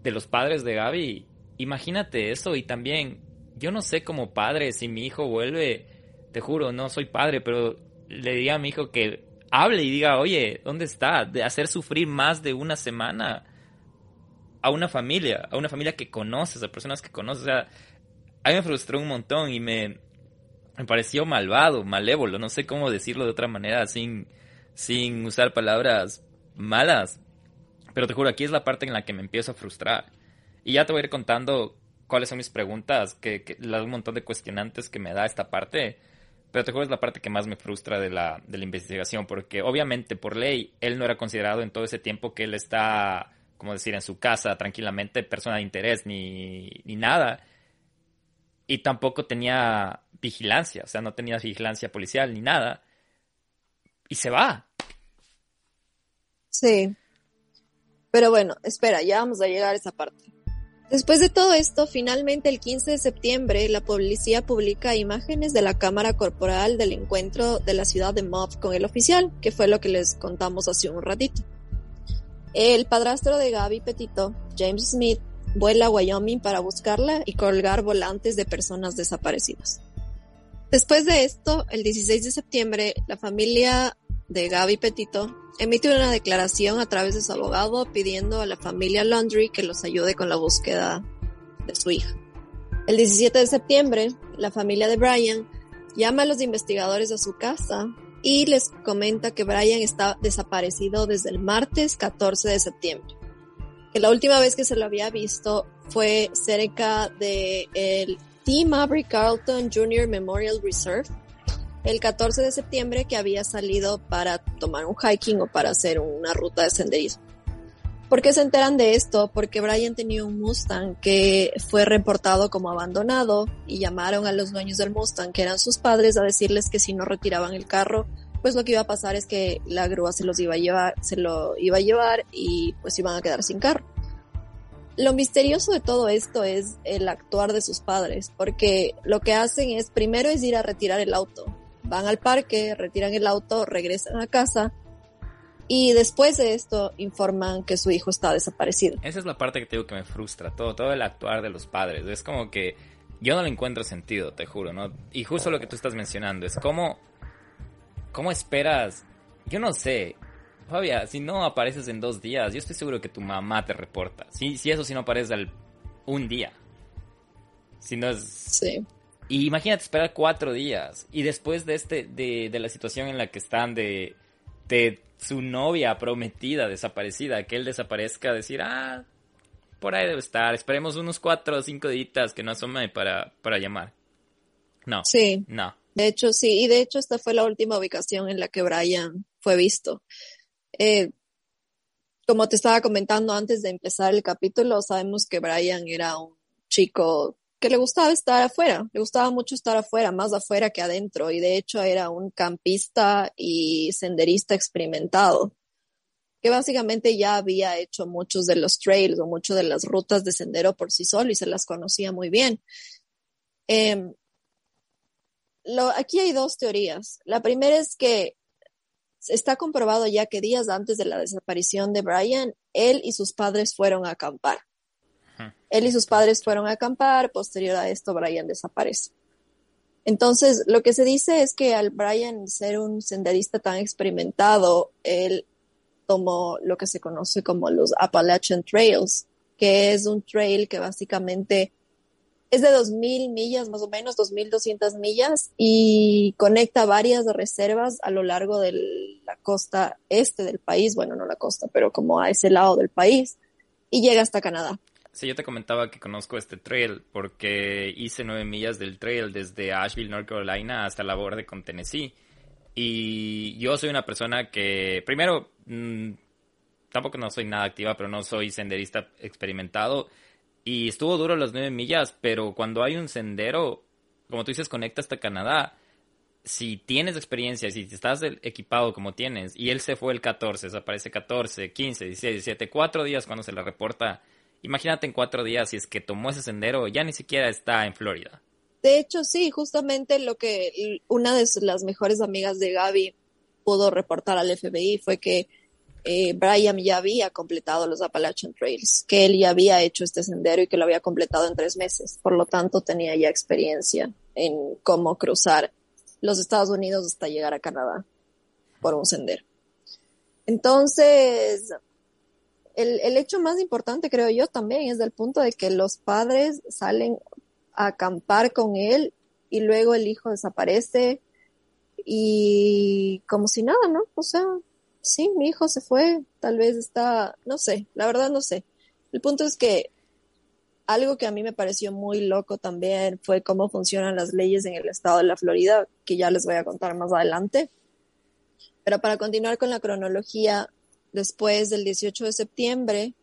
de los padres de Gaby. Imagínate eso y también, yo no sé como padre, si mi hijo vuelve, te juro, no soy padre, pero le diga a mi hijo que hable y diga, oye, ¿dónde está? De hacer sufrir más de una semana a una familia, a una familia que conoces, a personas que conoces. O sea, a mí me frustró un montón y me, me pareció malvado, malévolo, no sé cómo decirlo de otra manera sin, sin usar palabras malas. Pero te juro, aquí es la parte en la que me empiezo a frustrar. Y ya te voy a ir contando cuáles son mis preguntas, que, que un montón de cuestionantes que me da esta parte pero te juro es la parte que más me frustra de la, de la investigación, porque obviamente por ley él no era considerado en todo ese tiempo que él está, como decir, en su casa tranquilamente persona de interés ni, ni nada. Y tampoco tenía vigilancia, o sea, no tenía vigilancia policial ni nada. Y se va. Sí. Pero bueno, espera, ya vamos a llegar a esa parte. Después de todo esto, finalmente el 15 de septiembre, la policía publica imágenes de la cámara corporal del encuentro de la ciudad de Mob con el oficial, que fue lo que les contamos hace un ratito. El padrastro de Gaby Petito, James Smith, vuela a Wyoming para buscarla y colgar volantes de personas desaparecidas. Después de esto, el 16 de septiembre, la familia de Gaby Petito emite una declaración a través de su abogado pidiendo a la familia Laundry que los ayude con la búsqueda de su hija. El 17 de septiembre, la familia de Brian llama a los investigadores a su casa y les comenta que Brian está desaparecido desde el martes 14 de septiembre. Que la última vez que se lo había visto fue cerca de el T. Maverick Carlton Jr. Memorial Reserve, el 14 de septiembre que había salido para tomar un hiking o para hacer una ruta de senderismo. ¿Por qué se enteran de esto? Porque Brian tenía un Mustang que fue reportado como abandonado y llamaron a los dueños del Mustang, que eran sus padres, a decirles que si no retiraban el carro, pues lo que iba a pasar es que la grúa se los iba a llevar, se lo iba a llevar y pues iban a quedar sin carro. Lo misterioso de todo esto es el actuar de sus padres, porque lo que hacen es primero es ir a retirar el auto, van al parque, retiran el auto, regresan a casa y después de esto informan que su hijo está desaparecido. Esa es la parte que te digo que me frustra, todo, todo el actuar de los padres. Es como que yo no le encuentro sentido, te juro, ¿no? Y justo lo que tú estás mencionando es cómo, cómo esperas, yo no sé, Fabia, si no apareces en dos días, yo estoy seguro que tu mamá te reporta. Si, si eso si no aparece al un día. Si no es... Sí. Y imagínate esperar cuatro días. Y después de este, de, de la situación en la que están de, de su novia prometida desaparecida, que él desaparezca, decir, ah, por ahí debe estar. Esperemos unos cuatro o cinco días que no asome para, para llamar. No. Sí. No. De hecho, sí, y de hecho esta fue la última ubicación en la que Brian fue visto. Eh, como te estaba comentando antes de empezar el capítulo, sabemos que Brian era un chico le gustaba estar afuera, le gustaba mucho estar afuera, más afuera que adentro, y de hecho era un campista y senderista experimentado, que básicamente ya había hecho muchos de los trails o muchas de las rutas de sendero por sí solo y se las conocía muy bien. Lo, aquí hay dos teorías. La primera es que está comprobado ya que días antes de la desaparición de Brian, él y sus padres fueron a acampar. Él y sus padres fueron a acampar, posterior a esto Brian desaparece. Entonces, lo que se dice es que al Brian ser un senderista tan experimentado, él tomó lo que se conoce como los Appalachian Trails, que es un trail que básicamente es de 2.000 millas, más o menos, 2.200 millas, y conecta varias reservas a lo largo de la costa este del país, bueno, no la costa, pero como a ese lado del país, y llega hasta Canadá. Sí, yo te comentaba que conozco este trail porque hice nueve millas del trail desde Asheville, North Carolina, hasta la borde con Tennessee. Y yo soy una persona que, primero, mmm, tampoco no soy nada activa, pero no soy senderista experimentado. Y estuvo duro las nueve millas, pero cuando hay un sendero, como tú dices, conecta hasta Canadá. Si tienes experiencia, si estás equipado como tienes, y él se fue el 14, desaparece 14, 15, 16, 17, cuatro días cuando se le reporta Imagínate en cuatro días si es que tomó ese sendero, ya ni siquiera está en Florida. De hecho, sí, justamente lo que una de las mejores amigas de Gaby pudo reportar al FBI fue que eh, Brian ya había completado los Appalachian Trails, que él ya había hecho este sendero y que lo había completado en tres meses. Por lo tanto, tenía ya experiencia en cómo cruzar los Estados Unidos hasta llegar a Canadá por un sendero. Entonces, el, el, hecho más importante, creo yo, también es del punto de que los padres salen a acampar con él y luego el hijo desaparece y como si nada, ¿no? O sea, sí, mi hijo se fue, tal vez está, no sé, la verdad no sé. El punto es que algo que a mí me pareció muy loco también fue cómo funcionan las leyes en el estado de la Florida, que ya les voy a contar más adelante. Pero para continuar con la cronología, Después del 18 de septiembre,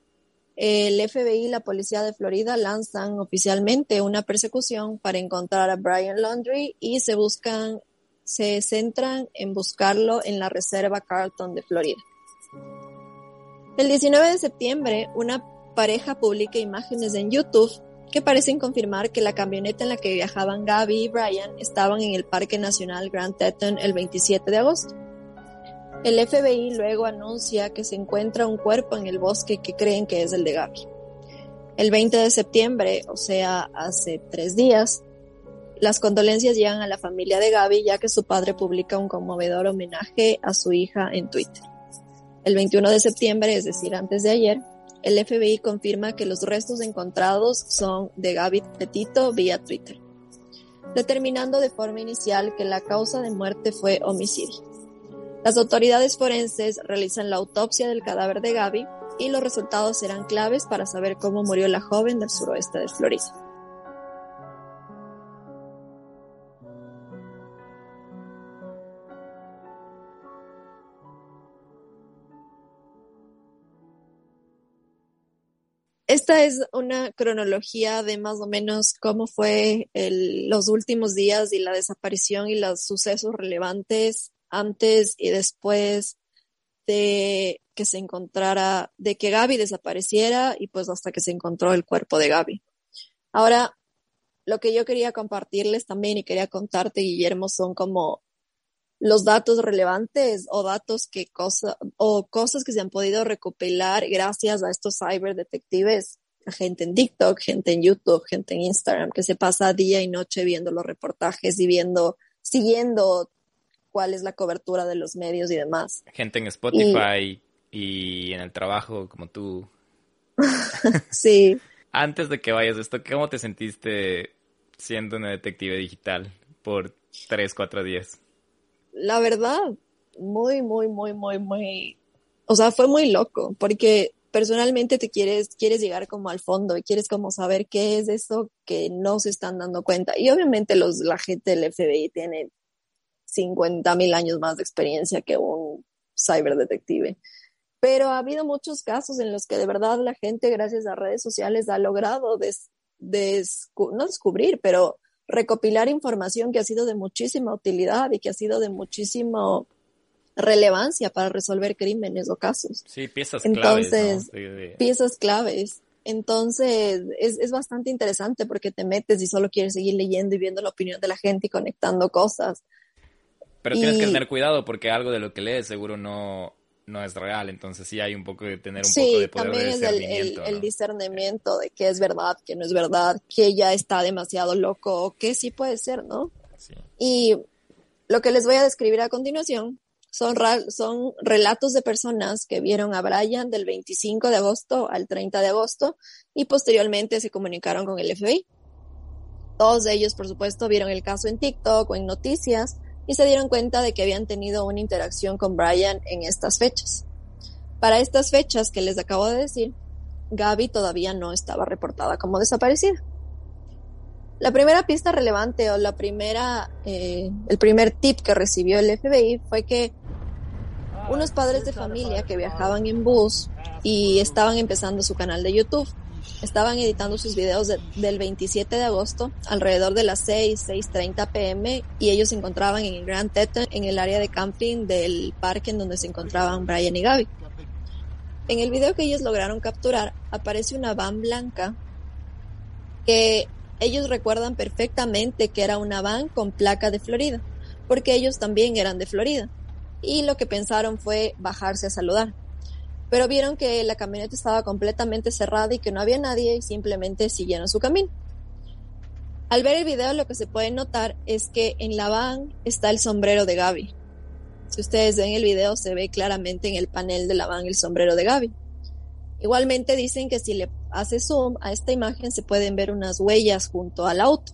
el FBI y la policía de Florida lanzan oficialmente una persecución para encontrar a Brian Laundrie y se buscan, se centran en buscarlo en la reserva Carlton de Florida. El 19 de septiembre, una pareja publica imágenes en YouTube que parecen confirmar que la camioneta en la que viajaban Gaby y Brian estaban en el Parque Nacional Grand Teton el 27 de agosto. El FBI luego anuncia que se encuentra un cuerpo en el bosque que creen que es el de Gaby. El 20 de septiembre, o sea, hace tres días, las condolencias llegan a la familia de Gaby ya que su padre publica un conmovedor homenaje a su hija en Twitter. El 21 de septiembre, es decir, antes de ayer, el FBI confirma que los restos encontrados son de Gaby Petito vía Twitter, determinando de forma inicial que la causa de muerte fue homicidio. Las autoridades forenses realizan la autopsia del cadáver de Gaby y los resultados serán claves para saber cómo murió la joven del suroeste de Florida. Esta es una cronología de más o menos cómo fue los últimos días y la desaparición y los sucesos relevantes antes y después de que se encontrara, de que Gaby desapareciera y pues hasta que se encontró el cuerpo de Gaby. Ahora, lo que yo quería compartirles también y quería contarte, Guillermo, son como los datos relevantes o datos que cosa, o cosas que se han podido recopilar gracias a estos cyberdetectives, gente en TikTok, gente en YouTube, gente en Instagram, que se pasa día y noche viendo los reportajes y viendo, siguiendo cuál es la cobertura de los medios y demás. Gente en Spotify y, y en el trabajo como tú. <laughs> sí. Antes de que vayas esto, ¿cómo te sentiste siendo una detective digital por tres, cuatro días? La verdad, muy, muy, muy, muy, muy... O sea, fue muy loco, porque personalmente te quieres, quieres llegar como al fondo y quieres como saber qué es eso que no se están dando cuenta. Y obviamente los, la gente del FBI tiene 50 mil años más de experiencia que un cyberdetective. Pero ha habido muchos casos en los que de verdad la gente, gracias a redes sociales, ha logrado des, des, no descubrir, pero recopilar información que ha sido de muchísima utilidad y que ha sido de muchísimo relevancia para resolver crímenes o casos. Sí, piezas Entonces, claves. ¿no? De- de- piezas claves. Entonces, es, es bastante interesante porque te metes y solo quieres seguir leyendo y viendo la opinión de la gente y conectando cosas. Pero tienes que y- tener cuidado porque algo de lo que lees seguro no, no es real. Entonces sí hay un poco de tener un Sí, poco de poder también de es el, el, discernimiento. el ¿no? discernimiento de qué es verdad, qué no es verdad, qué ya está demasiado loco o qué sí puede ser, ¿no? Sí. Y lo que les voy a describir a continuación son, son relatos de personas que vieron a Brian del 25 de agosto al 30 de agosto y posteriormente se comunicaron con el FBI. Todos ellos, por supuesto, vieron el caso en TikTok o en noticias y se dieron cuenta de que habían tenido una interacción con Brian en estas fechas. Para estas fechas que les acabo de decir, Gaby todavía no estaba reportada como desaparecida. La primera pista relevante o la primera, eh, el primer tip que recibió el FBI fue que unos padres de familia que viajaban en bus y estaban empezando su canal de YouTube, estaban editando sus videos de- del 27 de agosto alrededor de las 6, 6.30 pm y ellos se encontraban en el Grand Teton en el área de camping del parque en donde se encontraban Brian y Gaby. En el video que ellos lograron capturar aparece una van blanca que ellos recuerdan perfectamente que era una van con placa de Florida, porque ellos también eran de Florida. Y lo que pensaron fue bajarse a saludar. Pero vieron que la camioneta estaba completamente cerrada y que no había nadie y simplemente siguieron su camino. Al ver el video lo que se puede notar es que en la van está el sombrero de Gaby. Si ustedes ven el video se ve claramente en el panel de la van el sombrero de Gaby. Igualmente dicen que si le hace zoom a esta imagen se pueden ver unas huellas junto al auto.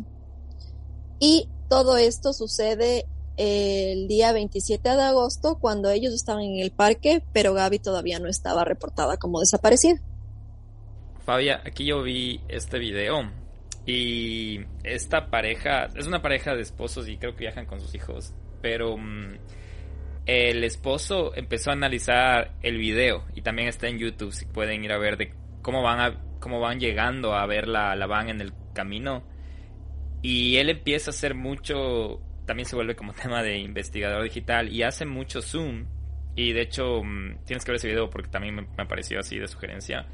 Y todo esto sucede el día 27 de agosto cuando ellos estaban en el parque, pero Gaby todavía no estaba reportada como desaparecida. Fabia, aquí yo vi este video y esta pareja es una pareja de esposos y creo que viajan con sus hijos, pero mm, el esposo empezó a analizar el video y también está en YouTube si pueden ir a ver de cómo van a, cómo van llegando a ver la, la van en el camino y él empieza a hacer mucho también se vuelve como <laughs> tema de investigador digital y hace mucho zoom. Y de hecho mm, tienes que ver ese video porque también me, me pareció así de sugerencia.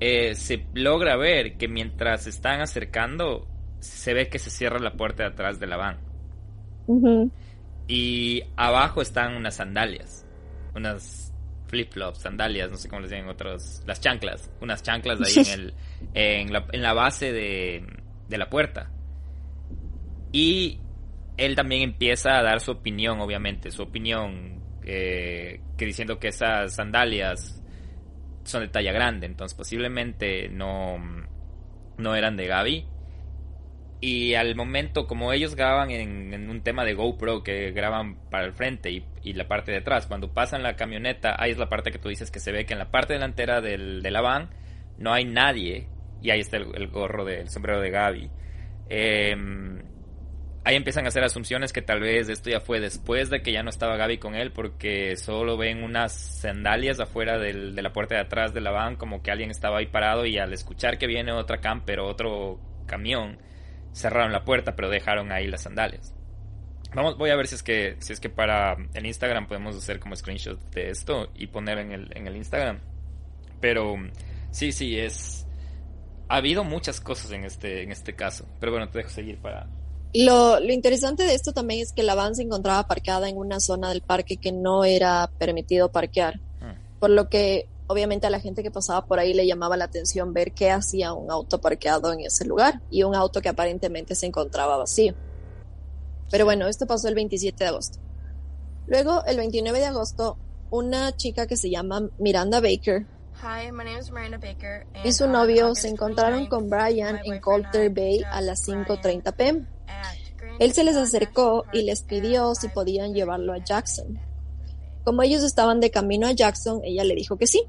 Eh, se logra ver que mientras se están acercando se ve que se cierra la puerta de atrás de la van. Y abajo están unas sandalias unas flip-flops, sandalias, no sé cómo les llaman otros, las chanclas, unas chanclas ahí en, <laughs> el, en, la, en la base de, de la puerta. Y él también empieza a dar su opinión, obviamente, su opinión, eh, que diciendo que esas sandalias son de talla grande, entonces posiblemente no, no eran de Gaby. Y al momento, como ellos graban en, un tema de GoPro que graban para el frente y, la parte de atrás, cuando pasan la camioneta, ahí es la parte que tú dices que se ve que en la parte delantera del, de la van no hay nadie. Y ahí está el, gorro del sombrero de Gaby. Eh, ahí empiezan a hacer asunciones que tal vez esto ya fue después de que ya no estaba Gaby con él, porque solo ven unas sandalias afuera de la puerta de atrás de la van, como que alguien estaba ahí parado y al escuchar que viene otra camper o otro camión, cerraron la puerta, pero dejaron ahí las sandalias. Vamos, voy a ver si es que si es que para el Instagram podemos hacer como screenshot de esto y poner en el, en el Instagram. Pero sí, sí, es ha habido muchas cosas en este en este caso. Pero bueno, te dejo seguir para lo, lo interesante de esto también es que la van se encontraba parqueada en una zona del parque que no era permitido parquear. Hmm. Por lo que obviamente a la gente que pasaba por ahí le llamaba la atención ver qué hacía un auto parqueado en ese lugar y un auto que aparentemente se encontraba vacío. Pero bueno, esto pasó el 27 de agosto. Luego, el 29 de agosto, una chica que se llama Miranda Baker Hi, my name is Miranda Baker. y su novio se encontraron con Brian en Coulter Bay a las 5.30 pm. Él se les acercó y les pidió si podían llevarlo a Jackson. Como ellos estaban de camino a Jackson, ella le dijo que sí.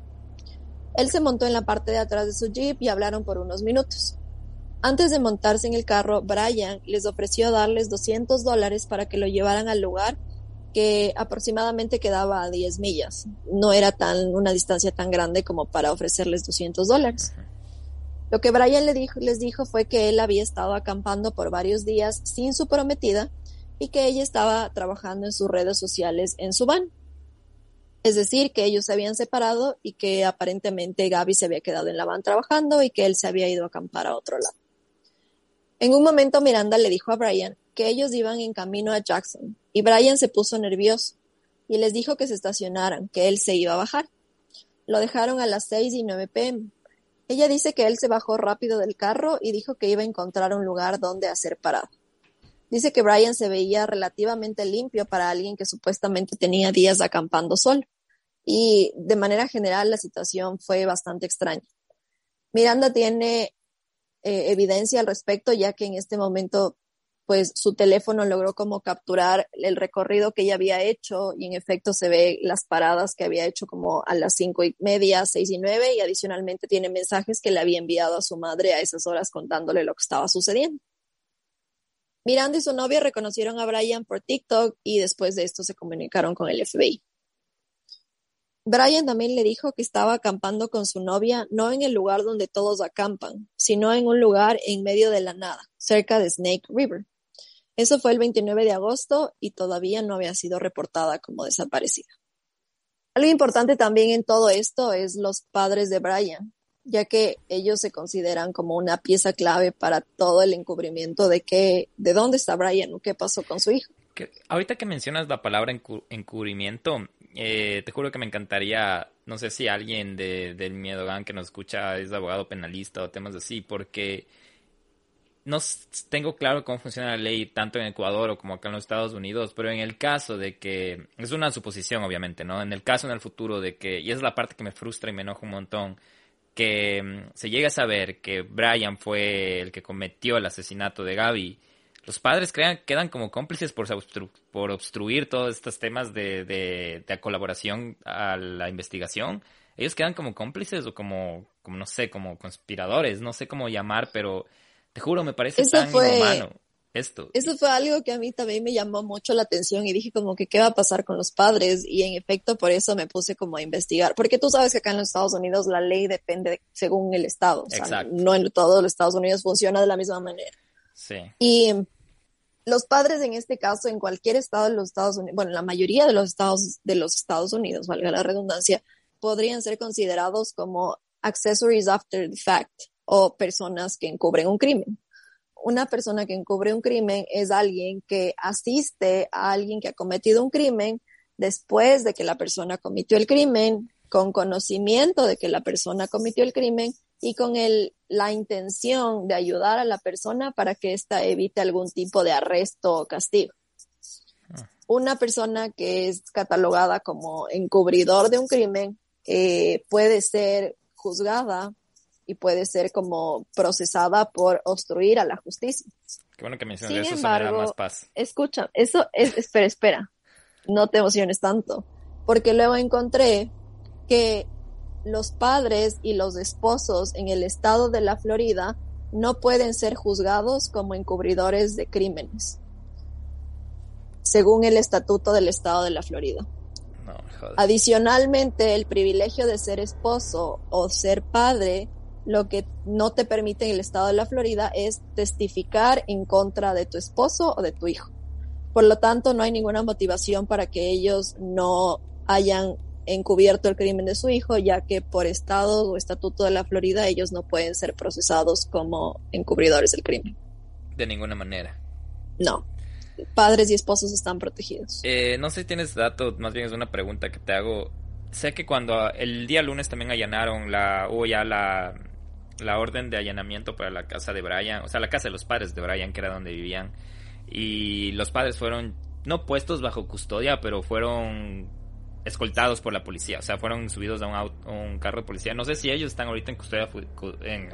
Él se montó en la parte de atrás de su jeep y hablaron por unos minutos. Antes de montarse en el carro, Brian les ofreció darles 200 dólares para que lo llevaran al lugar que aproximadamente quedaba a 10 millas. No era tan una distancia tan grande como para ofrecerles 200 dólares. Lo que Brian les dijo fue que él había estado acampando por varios días sin su prometida y que ella estaba trabajando en sus redes sociales en su van. Es decir, que ellos se habían separado y que aparentemente Gaby se había quedado en la van trabajando y que él se había ido a acampar a otro lado. En un momento Miranda le dijo a Brian que ellos iban en camino a Jackson y Brian se puso nervioso y les dijo que se estacionaran, que él se iba a bajar. Lo dejaron a las 6 y 9 pm. Ella dice que él se bajó rápido del carro y dijo que iba a encontrar un lugar donde hacer parado. Dice que Brian se veía relativamente limpio para alguien que supuestamente tenía días acampando solo. Y de manera general la situación fue bastante extraña. Miranda tiene eh, evidencia al respecto, ya que en este momento pues su teléfono logró como capturar el recorrido que ella había hecho y en efecto se ve las paradas que había hecho como a las cinco y media, seis y nueve y adicionalmente tiene mensajes que le había enviado a su madre a esas horas contándole lo que estaba sucediendo. Miranda y su novia reconocieron a Brian por TikTok y después de esto se comunicaron con el FBI. Brian también le dijo que estaba acampando con su novia no en el lugar donde todos acampan, sino en un lugar en medio de la nada, cerca de Snake River. Eso fue el 29 de agosto y todavía no había sido reportada como desaparecida. Algo importante también en todo esto es los padres de Brian, ya que ellos se consideran como una pieza clave para todo el encubrimiento de qué, de dónde está Brian o qué pasó con su hijo. ahorita que mencionas la palabra encubrimiento, eh, te juro que me encantaría, no sé si alguien de, del Miedo Gang que nos escucha es abogado penalista o temas así, porque no tengo claro cómo funciona la ley tanto en Ecuador o como acá en los Estados Unidos, pero en el caso de que, es una suposición obviamente, ¿no? En el caso en el futuro de que, y es la parte que me frustra y me enoja un montón, que mm, se llega a saber que Brian fue el que cometió el asesinato de Gaby, los padres crean, quedan como cómplices por, por obstruir todos estos temas de, de, de, colaboración a la investigación. Ellos quedan como cómplices o como, como, no sé, como conspiradores, no sé cómo llamar, pero te juro, me parece tan inhumano esto. Eso fue algo que a mí también me llamó mucho la atención y dije como que qué va a pasar con los padres y en efecto por eso me puse como a investigar, porque tú sabes que acá en los Estados Unidos la ley depende según el estado, o sea, no en todos los Estados Unidos funciona de la misma manera. Sí. Y los padres en este caso en cualquier estado de los Estados Unidos, bueno, la mayoría de los estados de los Estados Unidos, valga la redundancia, podrían ser considerados como accessories after the fact o personas que encubren un crimen. Una persona que encubre un crimen es alguien que asiste a alguien que ha cometido un crimen después de que la persona cometió el crimen, con conocimiento de que la persona cometió el crimen y con el, la intención de ayudar a la persona para que ésta evite algún tipo de arresto o castigo. Ah. Una persona que es catalogada como encubridor de un crimen eh, puede ser juzgada y puede ser como procesada por obstruir a la justicia. Qué bueno que mencionas eso, embargo, más paz. Escucha, eso es, espera, espera, no te emociones tanto, porque luego encontré que los padres y los esposos en el estado de la Florida no pueden ser juzgados como encubridores de crímenes, según el estatuto del estado de la Florida. Adicionalmente, el privilegio de ser esposo o ser padre lo que no te permite en el estado de la Florida es testificar en contra de tu esposo o de tu hijo. Por lo tanto, no hay ninguna motivación para que ellos no hayan encubierto el crimen de su hijo, ya que por estado o estatuto de la Florida ellos no pueden ser procesados como encubridores del crimen. De ninguna manera. No. Padres y esposos están protegidos. Eh, no sé si tienes datos, más bien es una pregunta que te hago. Sé que cuando el día lunes también allanaron la, hubo ya la, la orden de allanamiento para la casa de Brian, o sea, la casa de los padres de Brian, que era donde vivían. Y los padres fueron, no puestos bajo custodia, pero fueron escoltados por la policía, o sea, fueron subidos a un, un carro de policía. No sé si ellos están ahorita en custodia, en,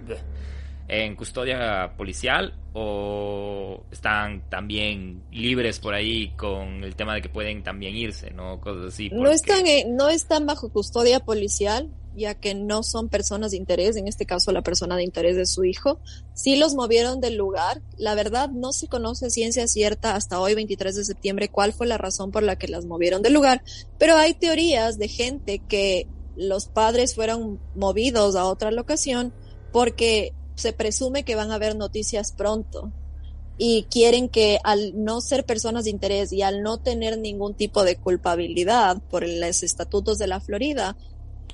en custodia policial o están también libres por ahí con el tema de que pueden también irse, ¿no? Cosas así. No, están, no están bajo custodia policial, ya que no son personas de interés, en este caso la persona de interés de su hijo. Sí los movieron del lugar. La verdad no se conoce ciencia cierta hasta hoy, 23 de septiembre, cuál fue la razón por la que las movieron del lugar, pero hay teorías de gente que los padres fueron movidos a otra locación porque se presume que van a haber noticias pronto y quieren que al no ser personas de interés y al no tener ningún tipo de culpabilidad por los estatutos de la Florida,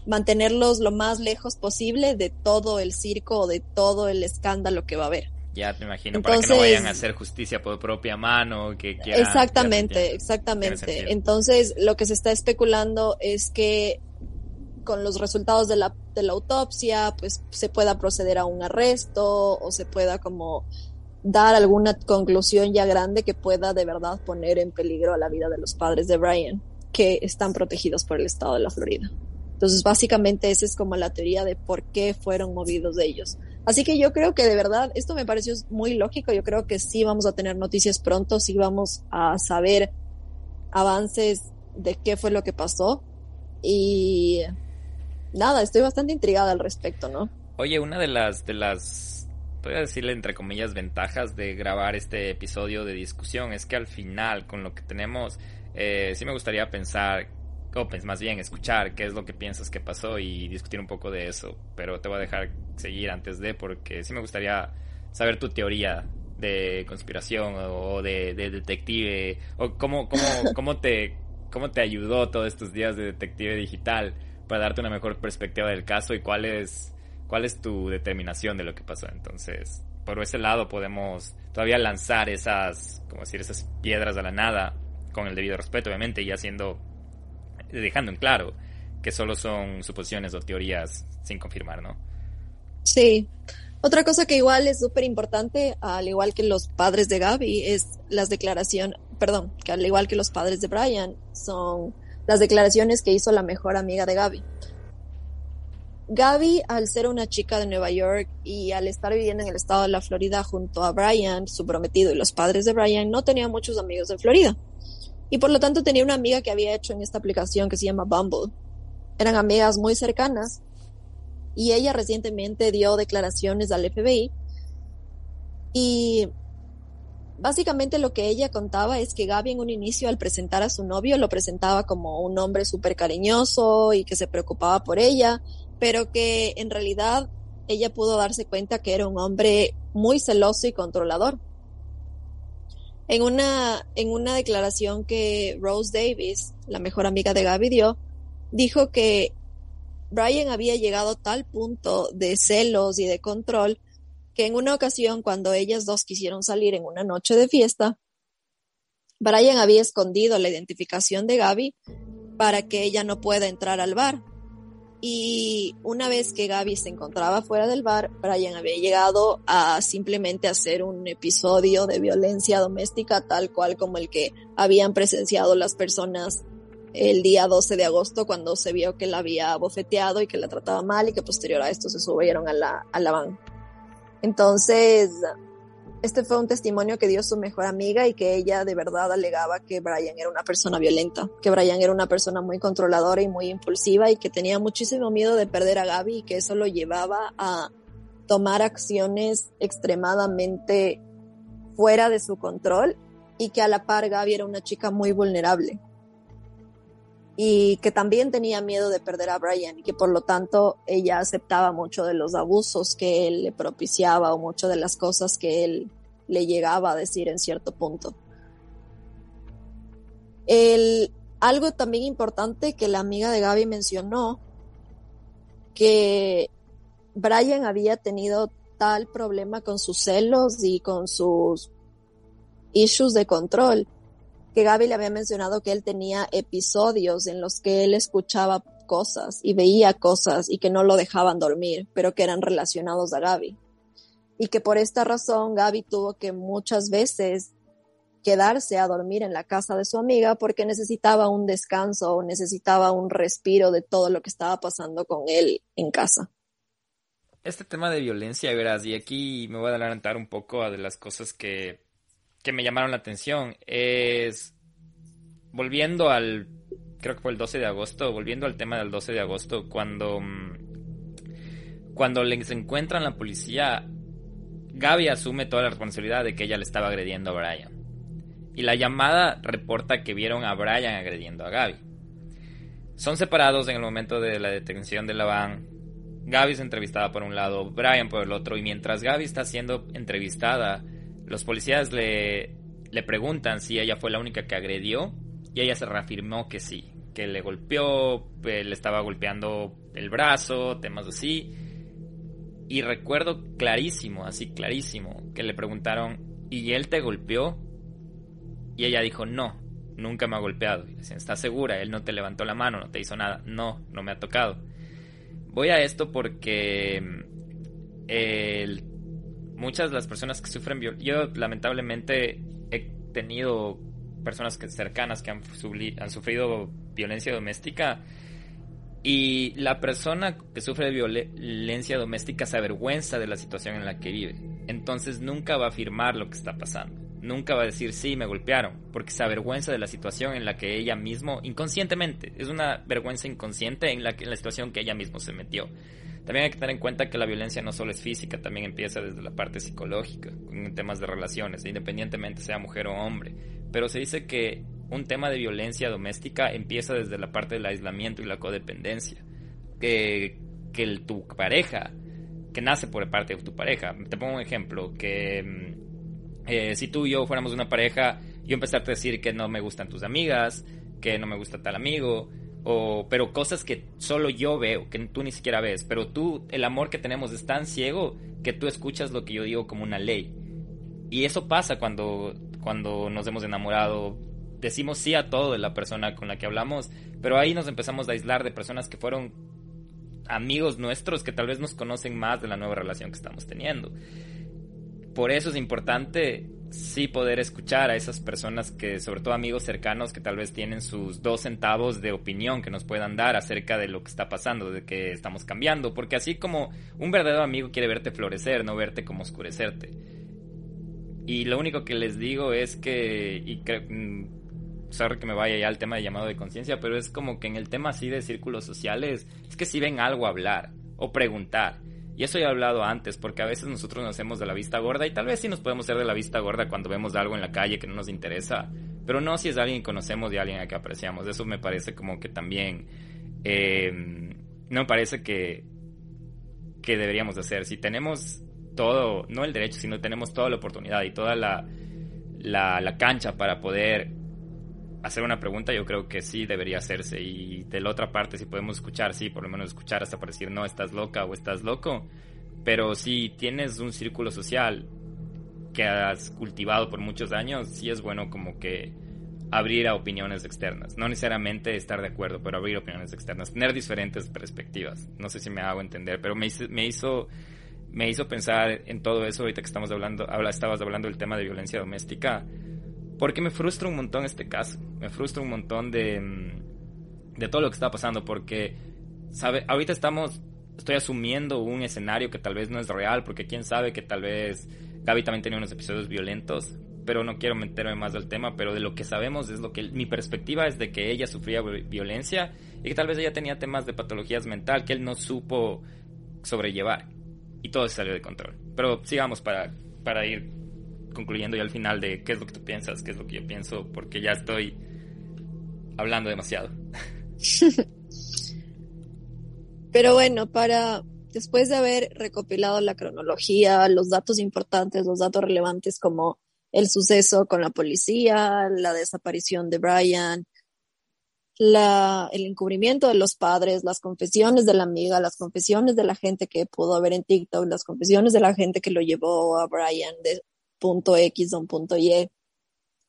mantenerlos lo más lejos posible de todo el circo o de todo el escándalo que va a haber. Ya te imagino, para que no vayan a hacer justicia por propia mano, que quieran... Exactamente, exactamente. Entonces, lo que se está especulando es que con los resultados de la, de la autopsia, pues se pueda proceder a un arresto o se pueda como dar alguna conclusión ya grande que pueda de verdad poner en peligro a la vida de los padres de Brian, que están protegidos por el estado de la Florida. Entonces, básicamente esa es como la teoría de por qué fueron movidos de ellos. Así que yo creo que de verdad, esto me pareció muy lógico, yo creo que sí vamos a tener noticias pronto, sí vamos a saber avances de qué fue lo que pasó. Y nada, estoy bastante intrigada al respecto, ¿no? Oye, una de las, de las, voy a decirle entre comillas, ventajas de grabar este episodio de discusión es que al final, con lo que tenemos, eh, sí me gustaría pensar o pues, más bien escuchar qué es lo que piensas que pasó y discutir un poco de eso. Pero te voy a dejar seguir antes de, porque sí me gustaría saber tu teoría de conspiración o de, detective, o cómo, cómo, cómo, te, cómo te ayudó todos estos días de detective digital para darte una mejor perspectiva del caso y cuál es, cuál es tu determinación de lo que pasó. Entonces, por ese lado podemos todavía lanzar esas, como decir, esas piedras a la nada, con el debido respeto, obviamente, y haciendo dejando en claro que solo son suposiciones o teorías sin confirmar, ¿no? Sí. Otra cosa que igual es súper importante, al igual que los padres de Gaby, es las declaraciones, perdón, que al igual que los padres de Brian, son las declaraciones que hizo la mejor amiga de Gaby. Gaby, al ser una chica de Nueva York y al estar viviendo en el estado de la Florida junto a Brian, su prometido, y los padres de Brian, no tenía muchos amigos en Florida. Y por lo tanto tenía una amiga que había hecho en esta aplicación que se llama Bumble. Eran amigas muy cercanas y ella recientemente dio declaraciones al FBI y básicamente lo que ella contaba es que Gaby en un inicio al presentar a su novio lo presentaba como un hombre súper cariñoso y que se preocupaba por ella, pero que en realidad ella pudo darse cuenta que era un hombre muy celoso y controlador. En una, en una declaración que Rose Davis, la mejor amiga de Gaby, dio, dijo que Brian había llegado a tal punto de celos y de control que en una ocasión cuando ellas dos quisieron salir en una noche de fiesta, Brian había escondido la identificación de Gaby para que ella no pueda entrar al bar y una vez que Gaby se encontraba fuera del bar, Brian había llegado a simplemente hacer un episodio de violencia doméstica tal cual como el que habían presenciado las personas el día 12 de agosto cuando se vio que la había bofeteado y que la trataba mal y que posterior a esto se subieron a la, a la van. Entonces, este fue un testimonio que dio su mejor amiga y que ella de verdad alegaba que Brian era una persona violenta, que Brian era una persona muy controladora y muy impulsiva y que tenía muchísimo miedo de perder a Gaby y que eso lo llevaba a tomar acciones extremadamente fuera de su control y que a la par Gaby era una chica muy vulnerable y que también tenía miedo de perder a Brian y que por lo tanto ella aceptaba mucho de los abusos que él le propiciaba o mucho de las cosas que él le llegaba a decir en cierto punto. El, algo también importante que la amiga de Gaby mencionó, que Brian había tenido tal problema con sus celos y con sus issues de control, que Gaby le había mencionado que él tenía episodios en los que él escuchaba cosas y veía cosas y que no lo dejaban dormir, pero que eran relacionados a Gaby y que por esta razón Gaby tuvo que muchas veces quedarse a dormir en la casa de su amiga porque necesitaba un descanso o necesitaba un respiro de todo lo que estaba pasando con él en casa. Este tema de violencia, verás, y aquí me voy a adelantar un poco a de las cosas que, que me llamaron la atención, es volviendo al, creo que fue el 12 de agosto, volviendo al tema del 12 de agosto, cuando mm, cuando les encuentran la policía, Gaby asume toda la responsabilidad de que ella le estaba agrediendo a Brian. Y la llamada reporta que vieron a Brian agrediendo a Gaby. Son separados en el momento de la detención de la van. Gaby es entrevistada por un lado, Brian por el otro, y mientras Gaby está siendo entrevistada, los policías le, le preguntan si ella fue la única que agredió, y ella se reafirmó que sí, que le golpeó, le estaba golpeando el brazo, temas así. Y recuerdo clarísimo, así clarísimo, que le preguntaron, ¿y él te golpeó? Y ella dijo, no, nunca me ha golpeado. Y decían, ¿estás segura? Él no te levantó la mano, no te hizo nada. No, no me ha tocado. Voy a esto porque muchas de las personas que sufren violencia, yo lamentablemente he tenido personas que, cercanas que han, sufrido violencia doméstica y la persona que sufre violencia doméstica se avergüenza de la situación en la que vive. Entonces nunca va a afirmar lo que está pasando. Nunca va a decir sí, me golpearon, porque se avergüenza de la situación en la que ella mismo, inconscientemente, es una vergüenza inconsciente en la, en la situación que ella mismo se metió. También hay que tener en cuenta que la violencia no solo es física, también empieza desde la parte psicológica, en temas de relaciones, independientemente sea mujer o hombre. Pero se dice que un tema de violencia doméstica empieza desde la parte del aislamiento y la codependencia. Que, que tu pareja, que nace por parte de tu pareja. Te pongo un ejemplo, que mm, eh, si tú y yo fuéramos una pareja, yo empezarte a decir que no me gustan tus amigas, que no me gusta tal amigo, pero cosas que solo yo veo, que tú ni siquiera ves, pero tú, el amor que tenemos es tan ciego que tú escuchas lo que yo digo como una ley. Y eso pasa cuando, cuando nos hemos enamorado decimos sí a todo de la persona con la que hablamos, pero ahí nos empezamos a aislar de personas que fueron amigos nuestros que tal vez nos conocen más de la nueva relación que estamos teniendo. Por eso es importante sí poder escuchar a esas personas que, sobre todo amigos cercanos, que tal vez tienen sus dos centavos de opinión que nos puedan dar acerca de lo que está pasando, de que estamos cambiando, porque así como un verdadero amigo quiere verte florecer, no verte como oscurecerte. Y lo único que les digo es que, y mm, sorry que me vaya ya al tema de llamado de conciencia, pero es como que en el tema así de círculos sociales, es que si ven algo hablar o preguntar. Y eso ya he hablado antes, porque a veces nosotros nos hacemos de la vista gorda y tal vez sí nos podemos hacer de la vista gorda cuando vemos algo en la calle que no nos interesa, pero no si es alguien que conocemos y alguien a que apreciamos. Eso me parece como que también, eh, no me parece que, que deberíamos hacer. Si tenemos todo, no el derecho, sino tenemos toda la oportunidad y toda la, la, la cancha para poder hacer una pregunta, yo creo que sí debería hacerse. Y de la otra parte, si podemos escuchar, sí, por lo menos escuchar hasta para decir, no, estás loca o estás loco. Pero si tienes un círculo social que has cultivado por muchos años, sí es bueno como que abrir a opiniones externas. No necesariamente estar de acuerdo, pero abrir opiniones externas. Tener diferentes perspectivas. No sé si me hago entender, pero me hizo, me hizo, me hizo pensar en todo eso ahorita que estamos hablando, habla, estabas hablando del tema de violencia doméstica porque me frustra un montón este caso. Me frustra un montón de, mm, de todo lo que está pasando. Porque, ¿sabe? Ahorita estamos. Estoy asumiendo un escenario que tal vez no es real. Porque quién sabe que tal vez Gaby también tenía unos episodios violentos. Pero no quiero meterme más del tema. Pero de lo que sabemos es lo que. Mi perspectiva es de que ella sufría violencia. Y que tal vez ella tenía temas de patologías mental que él no supo sobrellevar. Y todo se salió de control. Pero sigamos para, para ir concluyendo ya al final de qué es lo que tú piensas, qué es lo que yo pienso, porque ya estoy hablando demasiado. <laughs> Pero bueno, para después de haber recopilado la cronología, los datos importantes, los datos relevantes como el suceso con la policía, la desaparición de Brian, la, el encubrimiento de los padres, las confesiones de la amiga, las confesiones de la gente que pudo ver en TikTok, las confesiones de la gente que lo llevó a Brian de punto X o un punto Y.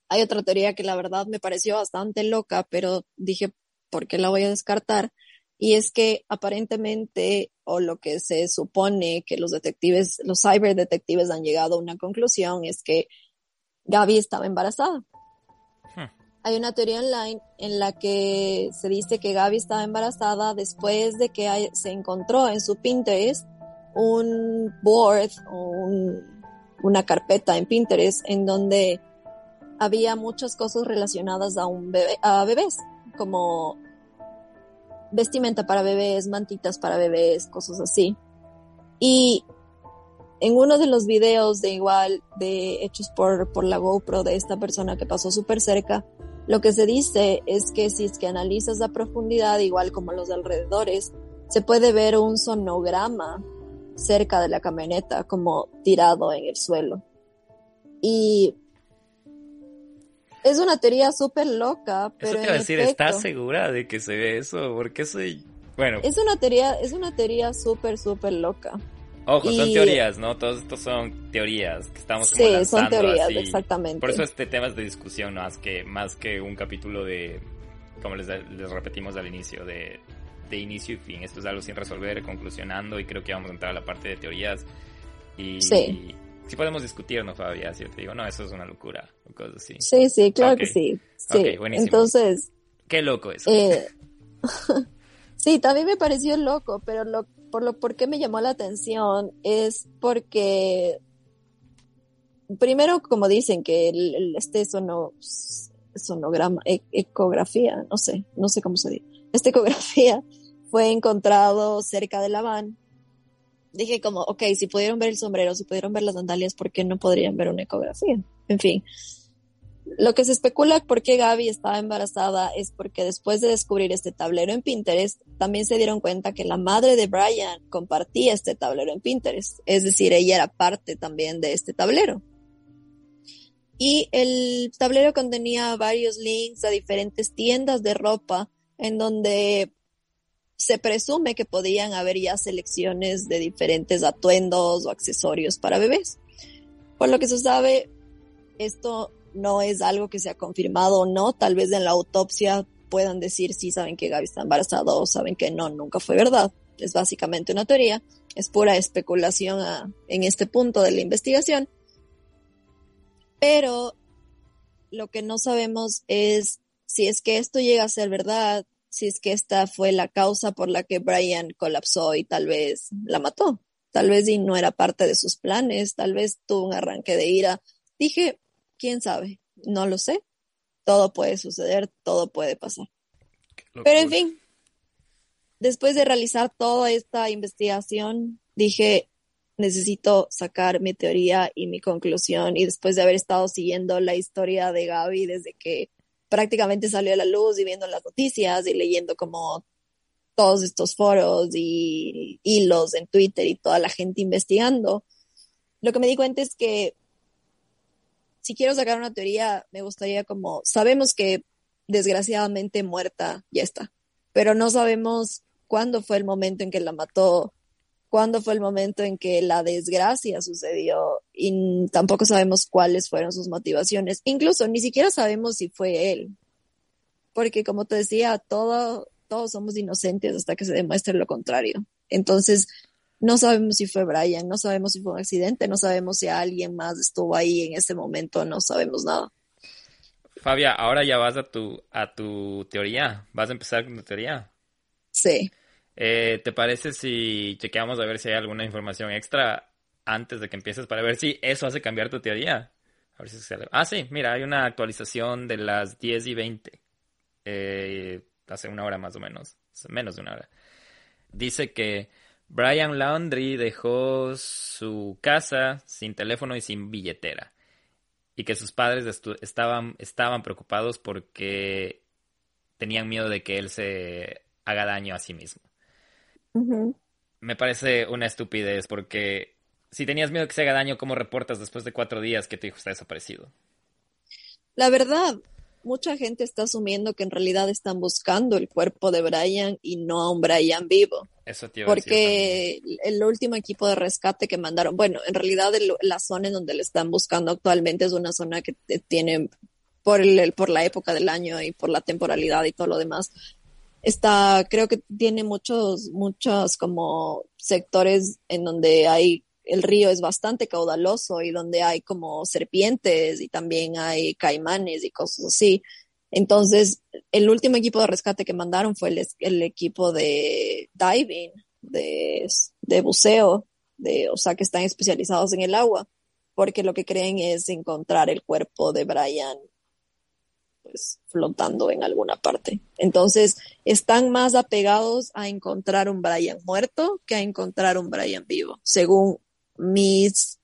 Hay otra teoría que la verdad me pareció bastante loca, pero dije, ¿por qué la voy a descartar? Y es que aparentemente, o lo que se supone que los detectives, los cyberdetectives han llegado a una conclusión, es que Gaby estaba embarazada. Hmm. Hay una teoría online en la que se dice que Gaby estaba embarazada después de que se encontró en su Pinterest un board o un, una carpeta en Pinterest en donde había muchas cosas relacionadas a un bebé, a bebés, como vestimenta para bebés, mantitas para bebés, cosas así. Y en uno de los videos de igual, de hechos por, por la GoPro de esta persona que pasó súper cerca, lo que se dice es que si es que analizas la profundidad, igual como los alrededores, se puede ver un sonograma cerca de la camioneta, como tirado en el suelo. Y es una teoría súper loca, pero. Eso te iba a decir, ¿estás segura de que se ve eso? Porque soy. Bueno. Es una teoría, es una teoría súper, súper loca. Ojo, son teorías, ¿no? Todos estos son teorías que estamos como Sí, son teorías, exactamente. Por eso este tema es de discusión, más que, más que un capítulo de, como les, les repetimos al inicio, de, de inicio y fin. Esto es algo sin resolver, conclusionando, y creo que vamos a entrar a la parte de teorías. Y, sí. si podemos discutir, ¿no, Fabia? Si yo te digo, no, eso es una locura, o cosas así. Sí, sí, claro que sí. Sí, entonces... Qué loco eso. Eh, <laughs> sí, también me pareció loco, pero lo por lo por qué me llamó la atención es porque primero como dicen que el, este sono, sonograma ecografía no sé no sé cómo se dice esta <laughs> ecografía fue encontrado cerca de la van dije como ok si pudieron ver el sombrero si pudieron ver las sandalias por qué no podrían ver una ecografía en fin lo que se especula por qué Gaby estaba embarazada es porque después de descubrir este tablero en Pinterest, también se dieron cuenta que la madre de Brian compartía este tablero en Pinterest. Es decir, ella era parte también de este tablero. Y el tablero contenía varios links a diferentes tiendas de ropa en donde se presume que podían haber ya selecciones de diferentes atuendos o accesorios para bebés. Por lo que se sabe, esto no es algo que se ha confirmado o no. Tal vez en la autopsia puedan decir si saben que Gaby está embarazada o saben que no, nunca fue verdad. Es básicamente una teoría, es pura especulación en este punto de la investigación. Pero lo que no sabemos es si es que esto llega a ser verdad, si es que esta fue la causa por la que Brian colapsó y tal vez la mató. Tal vez y no era parte de sus planes, tal vez tuvo un arranque de ira. Dije, quién sabe, no lo sé. Todo puede suceder, todo puede pasar. Pero en fin, después de realizar toda esta investigación, dije, necesito sacar mi teoría y mi conclusión. Y después de haber estado siguiendo la historia de Gaby desde que prácticamente salió a la luz y viendo las noticias y leyendo como todos estos foros y hilos en Twitter y toda la gente investigando, lo que me di cuenta es que si quiero sacar una teoría, me gustaría como, sabemos que desgraciadamente muerta ya está, pero no sabemos cuándo fue el momento en que la mató, cuándo fue el momento en que la desgracia sucedió y tampoco sabemos cuáles fueron sus motivaciones. Incluso ni siquiera sabemos si fue él, porque como te decía, todo, todos somos inocentes hasta que se demuestre lo contrario. Entonces, no sabemos si fue Brian, no sabemos si fue un accidente, no sabemos si alguien más estuvo ahí en ese momento, no sabemos nada. Fabia, ahora ya vas a tu, a tu teoría. ¿Vas a empezar con tu teoría? Sí. Eh, ¿Te parece si chequeamos a ver si hay alguna información extra antes de que empieces para ver si eso hace cambiar tu teoría? A ver. Ah, sí, mira, hay una actualización de las 10 y 20. Eh, hace una hora más o menos. Menos de una hora. Dice que Brian Laundry dejó su casa sin teléfono y sin billetera. Y que sus padres estaban, estaban preocupados porque tenían miedo de que él se haga daño a sí mismo. Me parece una estupidez porque si tenías miedo que se haga daño, ¿cómo reportas después de cuatro días que tu hijo está desaparecido? La verdad, mucha gente está asumiendo que en realidad están buscando el cuerpo de Brian y no a un Brian vivo. Eso Porque el último equipo de rescate que mandaron, bueno, en realidad la zona en donde le están buscando actualmente es una zona que tiene, por, el, por la época del año y por la temporalidad y todo lo demás, está, creo que tiene muchos, muchos como sectores en donde hay el río es bastante caudaloso y donde hay como serpientes y también hay caimanes y cosas así. Entonces, el último equipo de rescate que mandaron fue el, equipo de diving, de, de, buceo, de, o sea, que están especializados en el agua, porque lo que creen es encontrar el cuerpo de Brian pues flotando en alguna parte. Entonces, están más apegados a encontrar un Brian muerto que a encontrar un Brian vivo, según mis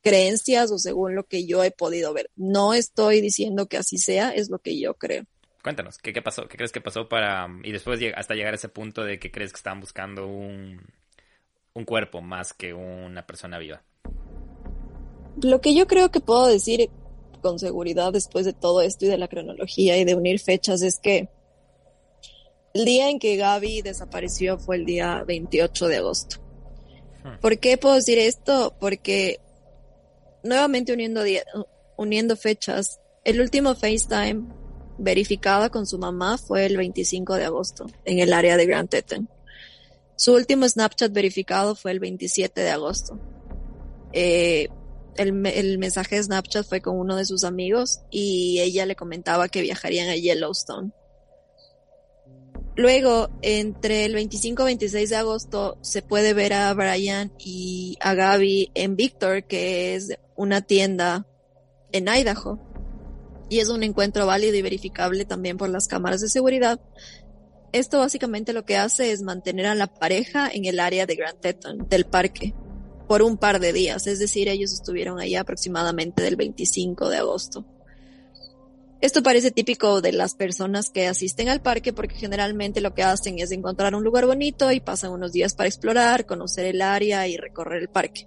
creencias o según lo que yo he podido ver. No estoy diciendo que así sea, es lo que yo creo. Cuéntanos, ¿qué, qué pasó? ¿Qué crees que pasó para... y después hasta llegar a ese punto de que crees que estaban buscando un, un cuerpo más que una persona viva? Lo que yo creo que puedo decir con seguridad después de todo esto y de la cronología y de unir fechas es que el día en que Gaby desapareció fue el día 28 de agosto. Hmm. ¿Por qué puedo decir esto? Porque nuevamente uniendo, uniendo fechas, el último FaceTime verificada con su mamá fue el 25 de agosto en el área de Grand Teton. Su último Snapchat verificado fue el 27 de agosto. Eh, el, el, mensaje de Snapchat fue con uno de sus amigos y ella le comentaba que viajarían a Yellowstone. Luego, entre el 25 y 26 de agosto, se puede ver a Brian y a Gaby en Victor, que es una tienda en Idaho. Y es un encuentro válido y verificable también por las cámaras de seguridad. Esto básicamente lo que hace es mantener a la pareja en el área de Grand Teton, del parque, por un par de días. Es decir, ellos estuvieron ahí aproximadamente del 25 de agosto. Esto parece típico de las personas que asisten al parque porque generalmente lo que hacen es encontrar un lugar bonito y pasan unos días para explorar, conocer el área y recorrer el parque.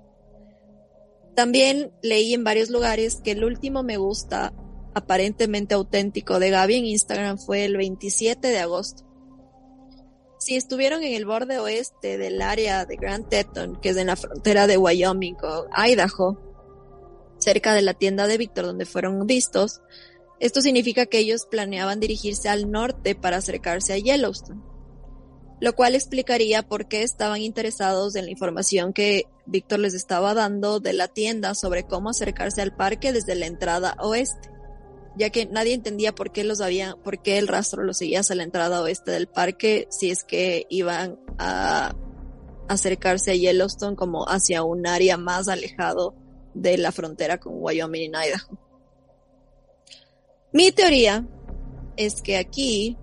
También leí en varios lugares que el último me gusta aparentemente auténtico de Gaby en Instagram fue el 27 de agosto. Si estuvieron en el borde oeste del área de Grand Teton, que es en la frontera de Wyoming con Idaho, cerca de la tienda de Víctor donde fueron vistos, esto significa que ellos planeaban dirigirse al norte para acercarse a Yellowstone, lo cual explicaría por qué estaban interesados en la información que Víctor les estaba dando de la tienda sobre cómo acercarse al parque desde la entrada oeste, ya que nadie entendía por qué los había, por qué el rastro los seguía hacia la entrada oeste del parque si es que iban a acercarse a Yellowstone como hacia un área más alejado de la frontera con Wyoming y Idaho. Mi teoría es que aquí,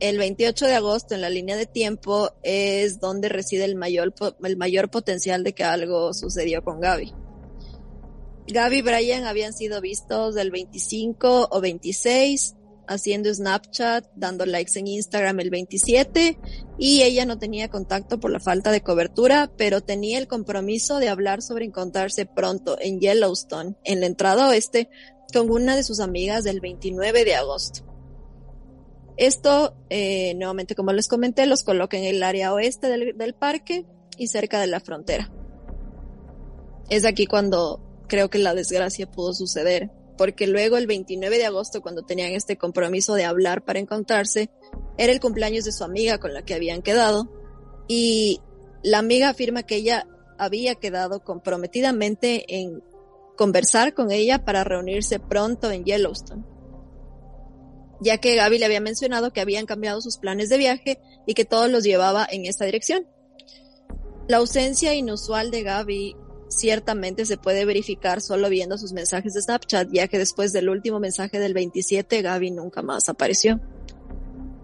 el 28 de agosto, en la línea de tiempo, es donde reside el mayor, el mayor potencial de que algo sucedió con Gaby. Gaby y Brian habían sido vistos del 25 o 26 haciendo Snapchat, dando likes en Instagram el 27 y ella no tenía contacto por la falta de cobertura, pero tenía el compromiso de hablar sobre encontrarse pronto en Yellowstone, en la entrada oeste, con una de sus amigas del 29 de agosto. Esto, eh, nuevamente como les comenté, los coloca en el área oeste del, del parque y cerca de la frontera. Es aquí cuando creo que la desgracia pudo suceder, porque luego el 29 de agosto, cuando tenían este compromiso de hablar para encontrarse, era el cumpleaños de su amiga con la que habían quedado, y la amiga afirma que ella había quedado comprometidamente en conversar con ella para reunirse pronto en Yellowstone, ya que Gaby le había mencionado que habían cambiado sus planes de viaje y que todo los llevaba en esta dirección. La ausencia inusual de Gaby ciertamente se puede verificar solo viendo sus mensajes de Snapchat, ya que después del último mensaje del 27 Gaby nunca más apareció.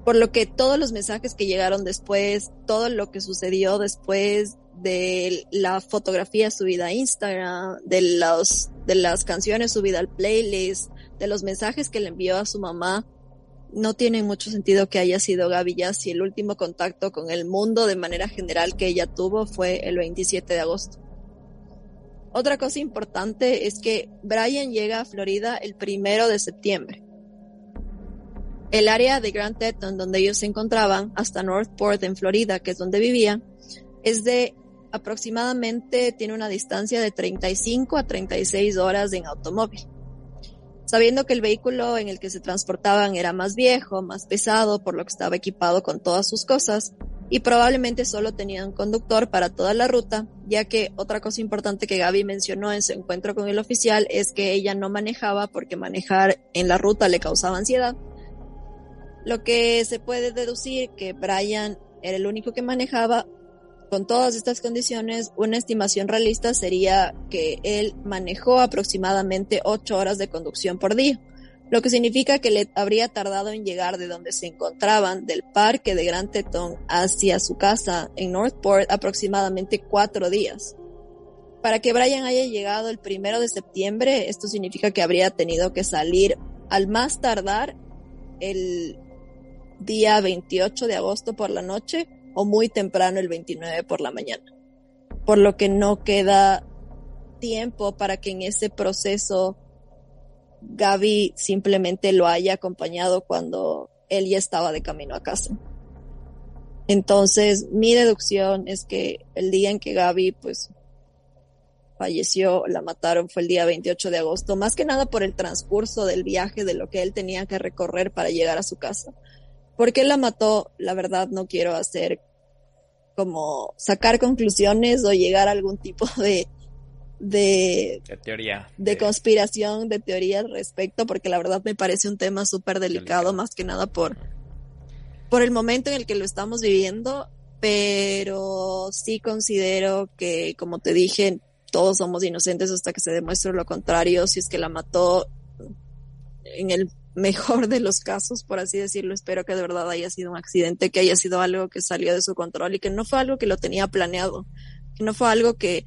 Por lo que todos los mensajes que llegaron después, todo lo que sucedió después de la fotografía subida a Instagram, de los, de las canciones subidas al playlist, de los mensajes que le envió a su mamá, no tiene mucho sentido que haya sido Gaby ya si el último contacto con el mundo de manera general que ella tuvo fue el 27 de agosto. Otra cosa importante es que Brian llega a Florida el primero de septiembre. El área de Grand Teton donde ellos se encontraban, hasta Northport en Florida, que es donde vivía, es de aproximadamente tiene una distancia de 35 a 36 horas en automóvil. Sabiendo que el vehículo en el que se transportaban era más viejo, más pesado, por lo que estaba equipado con todas sus cosas, y probablemente solo tenía un conductor para toda la ruta, ya que otra cosa importante que Gaby mencionó en su encuentro con el oficial es que ella no manejaba porque manejar en la ruta le causaba ansiedad. Lo que se puede deducir que Brian era el único que manejaba con todas estas condiciones, una estimación realista sería que él manejó aproximadamente ocho horas de conducción por día, lo que significa que le habría tardado en llegar de donde se encontraban, del parque de Gran Tetón, hacia su casa en Northport aproximadamente cuatro días. Para que Brian haya llegado el primero de septiembre, esto significa que habría tenido que salir al más tardar el día 28 de agosto por la noche o muy temprano el 29 por la mañana. Por lo que no queda tiempo para que en ese proceso Gaby simplemente lo haya acompañado cuando él ya estaba de camino a casa. Entonces, mi deducción es que el día en que Gaby, pues, falleció, la mataron, fue el día 28 de agosto, más que nada por el transcurso del viaje, de lo que él tenía que recorrer para llegar a su casa. ¿Por qué la mató? La verdad no quiero hacer como sacar conclusiones o llegar a algún tipo <laughs> de, de, teoría. De, conspiración, de teoría al respecto, porque la verdad me parece un tema súper delicado, más que nada por, por el momento en el que lo estamos viviendo, pero sí considero que, como te dije, todos somos inocentes hasta que se demuestre lo contrario, si es que la mató en el mejor de los casos, por así decirlo, espero que de verdad haya sido un accidente, que haya sido algo que salió de su control y que no fue algo que lo tenía planeado, que no fue algo que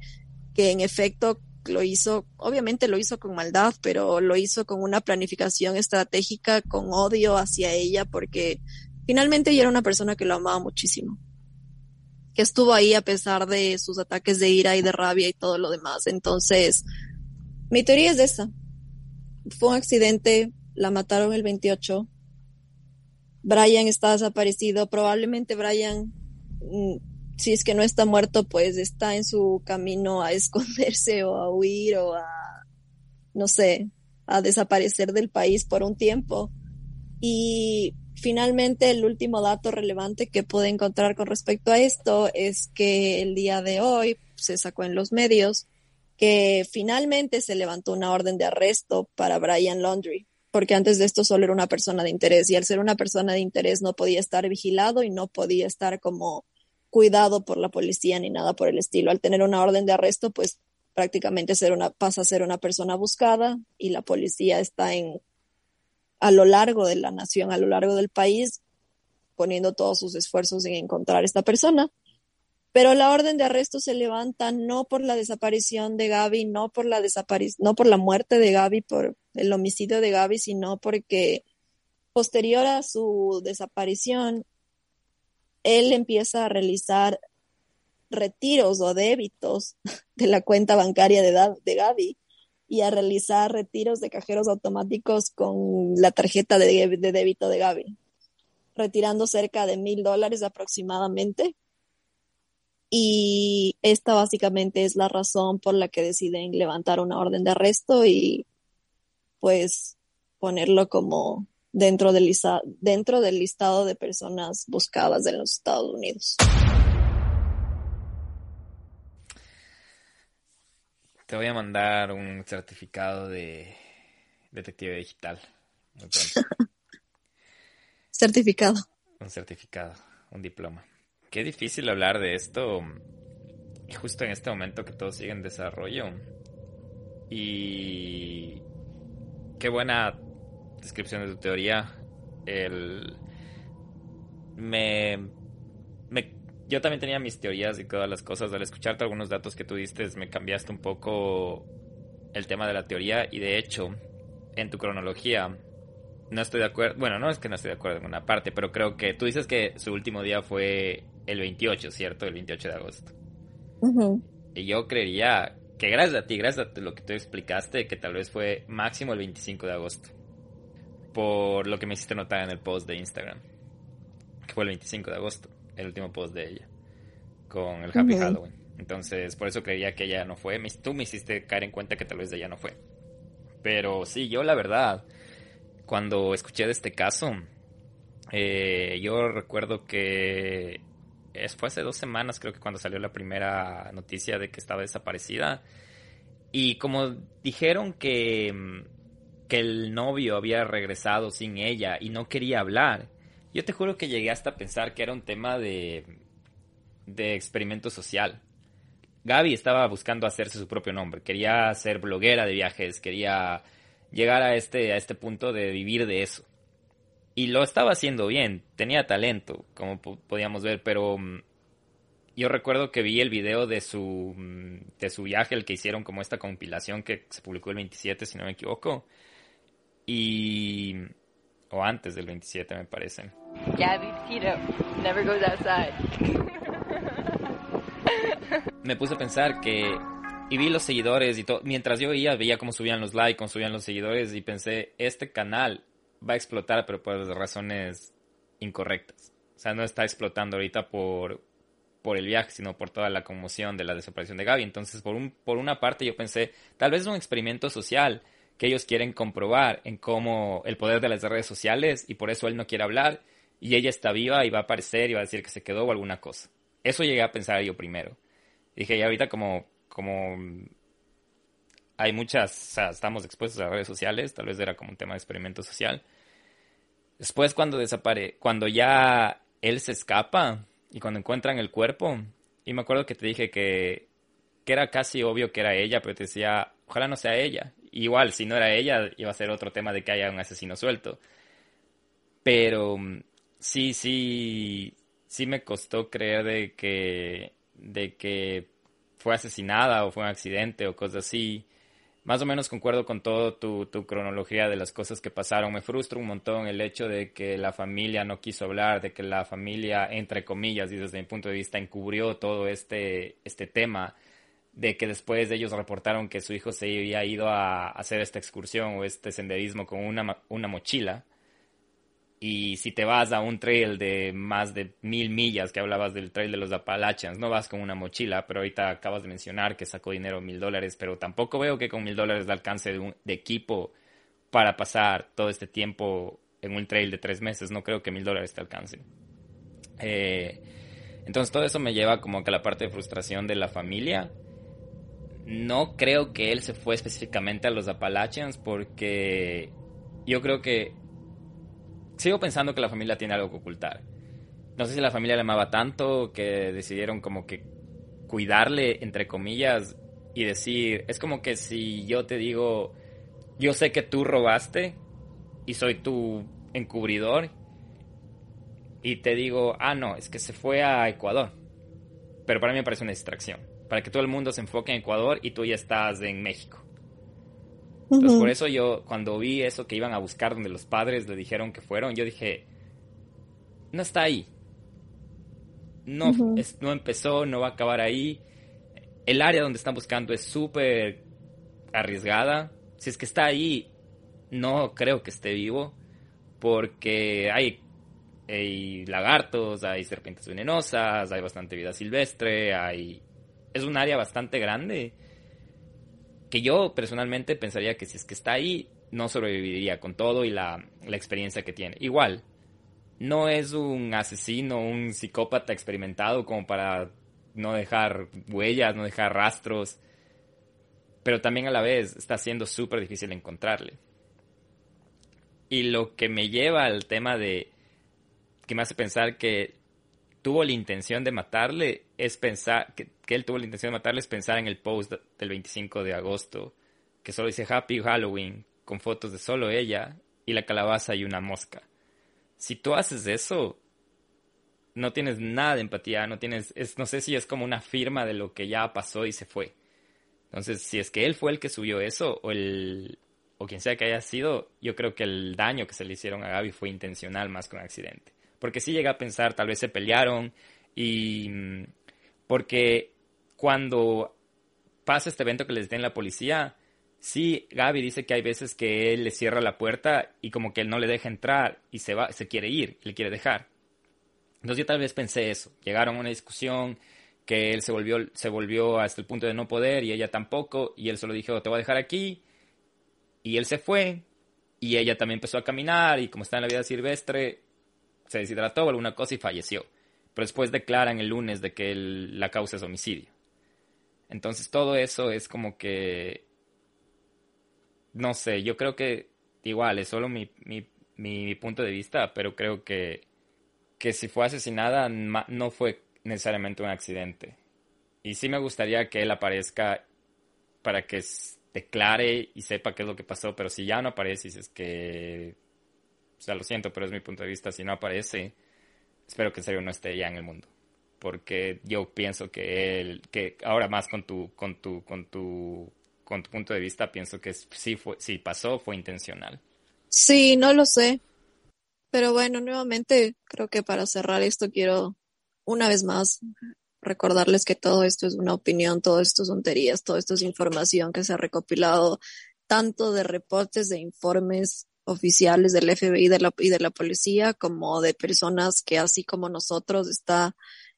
que en efecto lo hizo, obviamente lo hizo con maldad, pero lo hizo con una planificación estratégica, con odio hacia ella, porque finalmente ella era una persona que lo amaba muchísimo, que estuvo ahí a pesar de sus ataques de ira y de rabia y todo lo demás. Entonces, mi teoría es esa. Fue un accidente, la mataron el 28. Brian está desaparecido, probablemente Brian mm, si es que no está muerto, pues está en su camino a <laughs> esconderse o a huir o a, no sé, a desaparecer del país por un tiempo. Y finalmente el último dato relevante que pude encontrar con respecto a esto es que el día de hoy se sacó en los medios que finalmente se levantó una orden de arresto para Brian Laundry, porque antes de esto solo era una persona de interés y al ser una persona de interés no podía estar vigilado y no podía estar como cuidado por la policía ni nada por el estilo. Al tener una orden de arresto, pues prácticamente una, pasa a ser una persona buscada y la policía está en a lo largo de la nación, a lo largo del país, poniendo todos sus esfuerzos en encontrar a esta persona. Pero la orden de arresto se levanta no por la desaparición de Gaby, no por la no por la muerte de Gaby, por el homicidio de Gaby, sino porque posterior a su desaparición, él empieza a realizar retiros o débitos <laughs> de la cuenta bancaria de, Gaby y a realizar retiros de cajeros automáticos con la tarjeta de, de débito de Gaby, retirando cerca de mil dólares aproximadamente. Y esta básicamente es la razón por la que deciden levantar una orden de arresto y pues ponerlo como dentro del, dentro del listado de personas buscadas en los Estados Unidos. Te voy a mandar un certificado de detective digital. <laughs> certificado. Un certificado, un diploma. Qué difícil hablar de esto justo en este momento que todo sigue en desarrollo. Y qué buena descripción de tu teoría, el... Me, me, yo también tenía mis teorías y todas las cosas. Al escucharte algunos datos que tú diste, me cambiaste un poco el tema de la teoría y de hecho, en tu cronología, no estoy de acuerdo. Bueno, no es que no estoy de acuerdo en una parte, pero creo que tú dices que su último día fue el 28, ¿cierto? El 28 de agosto. Y yo creería que gracias a ti, gracias a lo que tú explicaste, que tal vez fue máximo el 25 de agosto por lo que me hiciste notar en el post de Instagram, que fue el 25 de agosto, el último post de ella, con el Happy Halloween. Entonces, por eso creía que ella no fue. Tú me hiciste caer en cuenta que tal vez ella no fue. Pero sí, yo la verdad, cuando escuché de este caso, eh, yo recuerdo que fue hace dos semanas, creo que cuando salió la primera noticia de que estaba desaparecida. Y como dijeron que que el novio había regresado sin ella y no quería hablar. Yo te juro que llegué hasta pensar que era un tema de, de experimento social. Gaby estaba buscando hacerse su propio nombre, quería ser bloguera de viajes, quería llegar a este, a este punto de vivir de eso. Y lo estaba haciendo bien, tenía talento, como podíamos ver, pero mm, yo recuerdo que vi el video de su, mm, de su viaje, el que hicieron como esta compilación que se publicó el 27, si no me equivoco. Y... o antes del 27 me parece. Gabby Petito never goes outside. <laughs> me puse a pensar que y vi los seguidores y todo. Mientras yo veía, veía cómo subían los likes, cómo subían los seguidores y pensé, este canal va a explotar, pero por razones incorrectas. O sea, no está explotando ahorita por, por el viaje, sino por toda la conmoción de la desaparición de Gaby. Entonces, por, un, por una parte, yo pensé, tal vez es un experimento social que ellos quieren comprobar en cómo el poder de las redes sociales y por eso él no quiere hablar y ella está viva y va a aparecer y va a decir que se quedó o alguna cosa. Eso llegué a pensar yo primero. Dije, y ahorita como como hay muchas, estamos expuestos a redes sociales, tal vez era como un tema de experimento social. Después cuando desapare, cuando ya él se escapa y cuando encuentran el cuerpo, y me acuerdo que te dije que, que era casi obvio que era ella, pero te decía, ojalá no sea ella. Igual, si no era ella, iba a ser otro tema de que haya un asesino suelto. Pero sí, sí, sí me costó creer de que, de que fue asesinada o fue un accidente o cosas así. Más o menos concuerdo con todo tu, tu, cronología de las cosas que pasaron. Me frustra un montón el hecho de que la familia no quiso hablar, de que la familia, entre comillas, y desde mi punto de vista, encubrió todo este, este tema, de que después ellos reportaron que su hijo se había ido a hacer esta excursión o este senderismo con una, una mochila y si te vas a un trail de más de mil millas, que hablabas del trail de los Appalachians, no vas con una mochila, pero ahorita acabas de mencionar que sacó dinero mil dólares, pero tampoco veo que con mil dólares de alcance de, un, de equipo para pasar todo este tiempo en un trail de tres meses. No creo que mil dólares te alcance. Eh, entonces todo eso me lleva como que a la parte de frustración de la familia. No creo que él se fue específicamente a los Appalachians porque yo creo que sigo pensando que la familia tiene algo que ocultar. No sé si la familia le amaba tanto que decidieron como que cuidarle, entre comillas, y decir, es como que si yo te digo, yo sé que tú robaste y soy tu encubridor, y te digo, ah, no, es que se fue a Ecuador. Pero para mí me parece una distracción. Para que todo el mundo se enfoque en Ecuador y tú ya estás en México. Entonces, por eso yo, cuando vi eso que iban a buscar donde los padres le dijeron que fueron, yo dije, no está ahí. No, no empezó, no va a acabar ahí. El área donde están buscando es súper arriesgada. Si es que está ahí, no creo que esté vivo. Porque hay, hay lagartos, hay serpientes venenosas, hay bastante vida silvestre, hay... Es un área bastante grande que yo personalmente pensaría que si es que está ahí, no sobreviviría con todo y la, experiencia que tiene. Igual, no es un asesino, un psicópata experimentado como para no dejar huellas, no dejar rastros, pero también a la vez está siendo súper difícil encontrarle. Y lo que me lleva al tema de que me hace pensar que tuvo la intención de matarle es pensar, que, él tuvo la intención de matarle es pensar en el post del 25 de agosto, que solo dice Happy Halloween, con fotos de solo ella y la calabaza y una mosca. Si tú haces eso, no tienes nada de empatía, no tienes, es, no sé si es como una firma de lo que ya pasó y se fue. Entonces, si es que él fue el que subió eso, o el, o quien sea que haya sido, yo creo que el daño que se le hicieron a Gaby fue intencional más que un accidente. Porque sí llega a pensar, tal vez se pelearon y mm, porque cuando pasa este evento que les den la policía, sí, Gaby dice que hay veces que él le cierra la puerta y como que él no le deja entrar y se va, se quiere ir, le quiere dejar. Entonces yo tal vez pensé eso. Llegaron a una discusión que él se volvió, se volvió hasta el punto de no poder y ella tampoco y él solo dijo te voy a dejar aquí y él se fue y ella también empezó a caminar y como está en la vida silvestre se deshidrató alguna cosa y falleció. Pero después declaran el lunes de que la causa es homicidio. Entonces todo eso es como que... No sé, yo creo que igual es solo mi, mi, punto de vista, pero creo que, que si fue asesinada no fue necesariamente un accidente. Y sí me gustaría que él aparezca para que declare y sepa qué es lo que pasó, pero si ya no aparece, es que, o sea, lo siento, pero es mi punto de vista, si no aparece, espero que en serio no esté ya en el mundo, porque yo pienso que él, que ahora más con tu, con tu, con tu, con tu punto de vista, pienso que sí fue, si pasó, fue intencional. Sí, no lo sé. Pero bueno, nuevamente creo que para cerrar esto quiero una vez más recordarles que todo esto es una opinión, todo esto son tonterías, todo esto es información que se ha recopilado tanto de reportes, de informes oficiales del FBI y de la policía, como de personas que así como nosotros está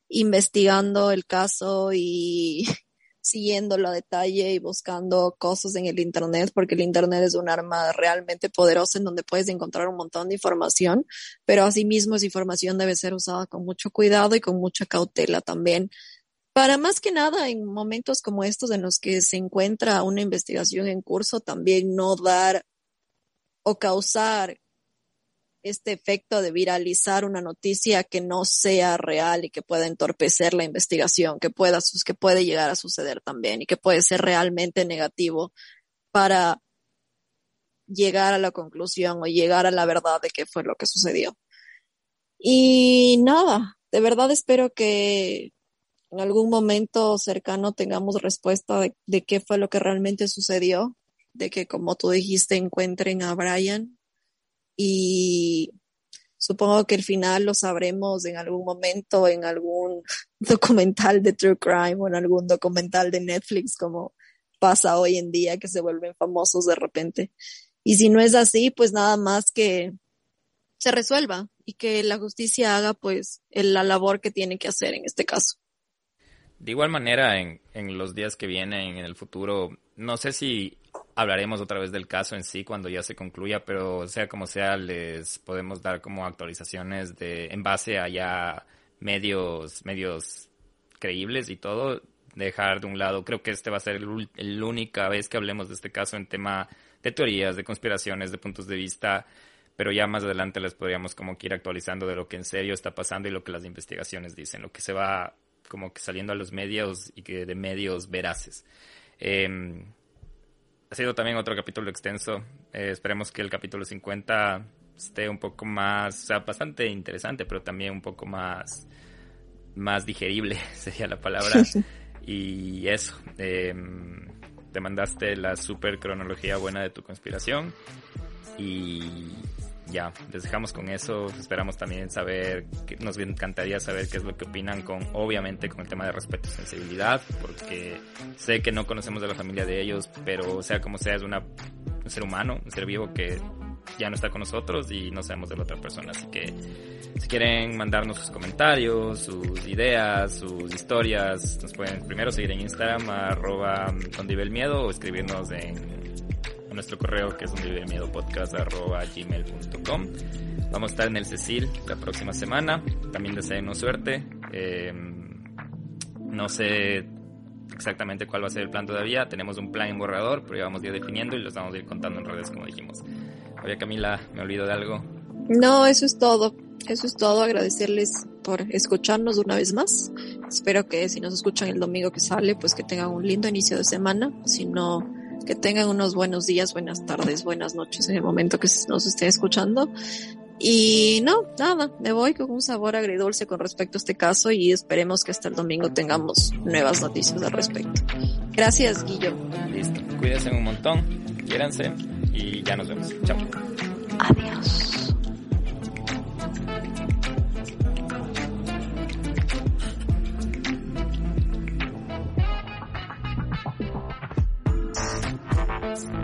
investigando el caso y <laughs> siguiéndolo a detalle y buscando cosas en el Internet, porque el Internet es un arma realmente poderosa en donde puedes encontrar un montón de información, pero asimismo esa información debe ser usada con mucho cuidado y con mucha cautela también. Para más que nada en momentos como estos en los que se encuentra una investigación en curso, también no dar o causar este efecto de viralizar una noticia que no sea real y que pueda entorpecer la investigación, que pueda, que puede llegar a suceder también y que puede ser realmente negativo para llegar a la conclusión o llegar a la verdad de qué fue lo que sucedió. Y nada, de verdad espero que en algún momento cercano tengamos respuesta de, de qué fue lo que realmente sucedió, de que como tú dijiste encuentren a Brian y supongo que el final lo sabremos en algún momento, en algún <laughs> documental de True Crime o en algún documental de Netflix, como pasa hoy en día, que se vuelven famosos de repente. Y si no es así, pues nada más que se resuelva y que la justicia haga pues la labor que tiene que hacer en este caso. De igual manera, en, en los días que vienen, en el futuro, no sé si hablaremos otra vez del caso en sí cuando ya se concluya, pero sea como sea, les podemos dar como actualizaciones de en base a ya medios, medios creíbles y todo, dejar de un lado, creo que este va a ser la única vez que hablemos de este caso en tema de teorías, de conspiraciones, de puntos de vista, pero ya más adelante les podríamos como que ir actualizando de lo que en serio está pasando y lo que las investigaciones dicen, lo que se va como que saliendo a los medios y que de medios veraces. Eh, ha sido también otro capítulo extenso. Eh, esperemos que el capítulo 50 esté un poco más, o sea, bastante interesante, pero también un poco más, más digerible, <laughs> sería la palabra. y eso, em, te mandaste la super cronología buena de tu conspiración. Y ya, les dejamos con eso. Esperamos también saber, nos encantaría saber qué es lo que opinan con, obviamente, con el tema de respeto y sensibilidad, porque sé que no conocemos de la familia de ellos, pero sea como sea, es una, un ser humano, un ser vivo que ya no está con nosotros y no sabemos de la otra persona. Así que si quieren mandarnos sus comentarios, sus ideas, sus historias, nos pueden primero seguir en Instagram, arroba el miedo, o escribirnos en nuestro correo que es gmail.com Vamos a estar en el Cecil la próxima semana. También deseenos suerte. Em, no sé exactamente cuál va a ser el plan todavía. Tenemos un plan en borrador, pero ya vamos a ir definiendo y los vamos a ir contando en redes como dijimos. Oye Camila, ¿me olvido de algo? No, eso es todo. Eso es todo. Agradecerles por escucharnos una vez más. Espero que si nos escuchan el domingo que sale, pues que tengan un lindo inicio de semana. Si no, que tengan unos buenos días, buenas tardes, buenas noches en el momento que nos esté escuchando. Y no, nada, me voy con un sabor agridulce con respecto a este caso y esperemos que hasta el domingo tengamos nuevas noticias al respecto. Gracias, Guillo. Listo, cuídense un montón, quiéranse y ya nos vemos. Chao. Adiós. Thanks.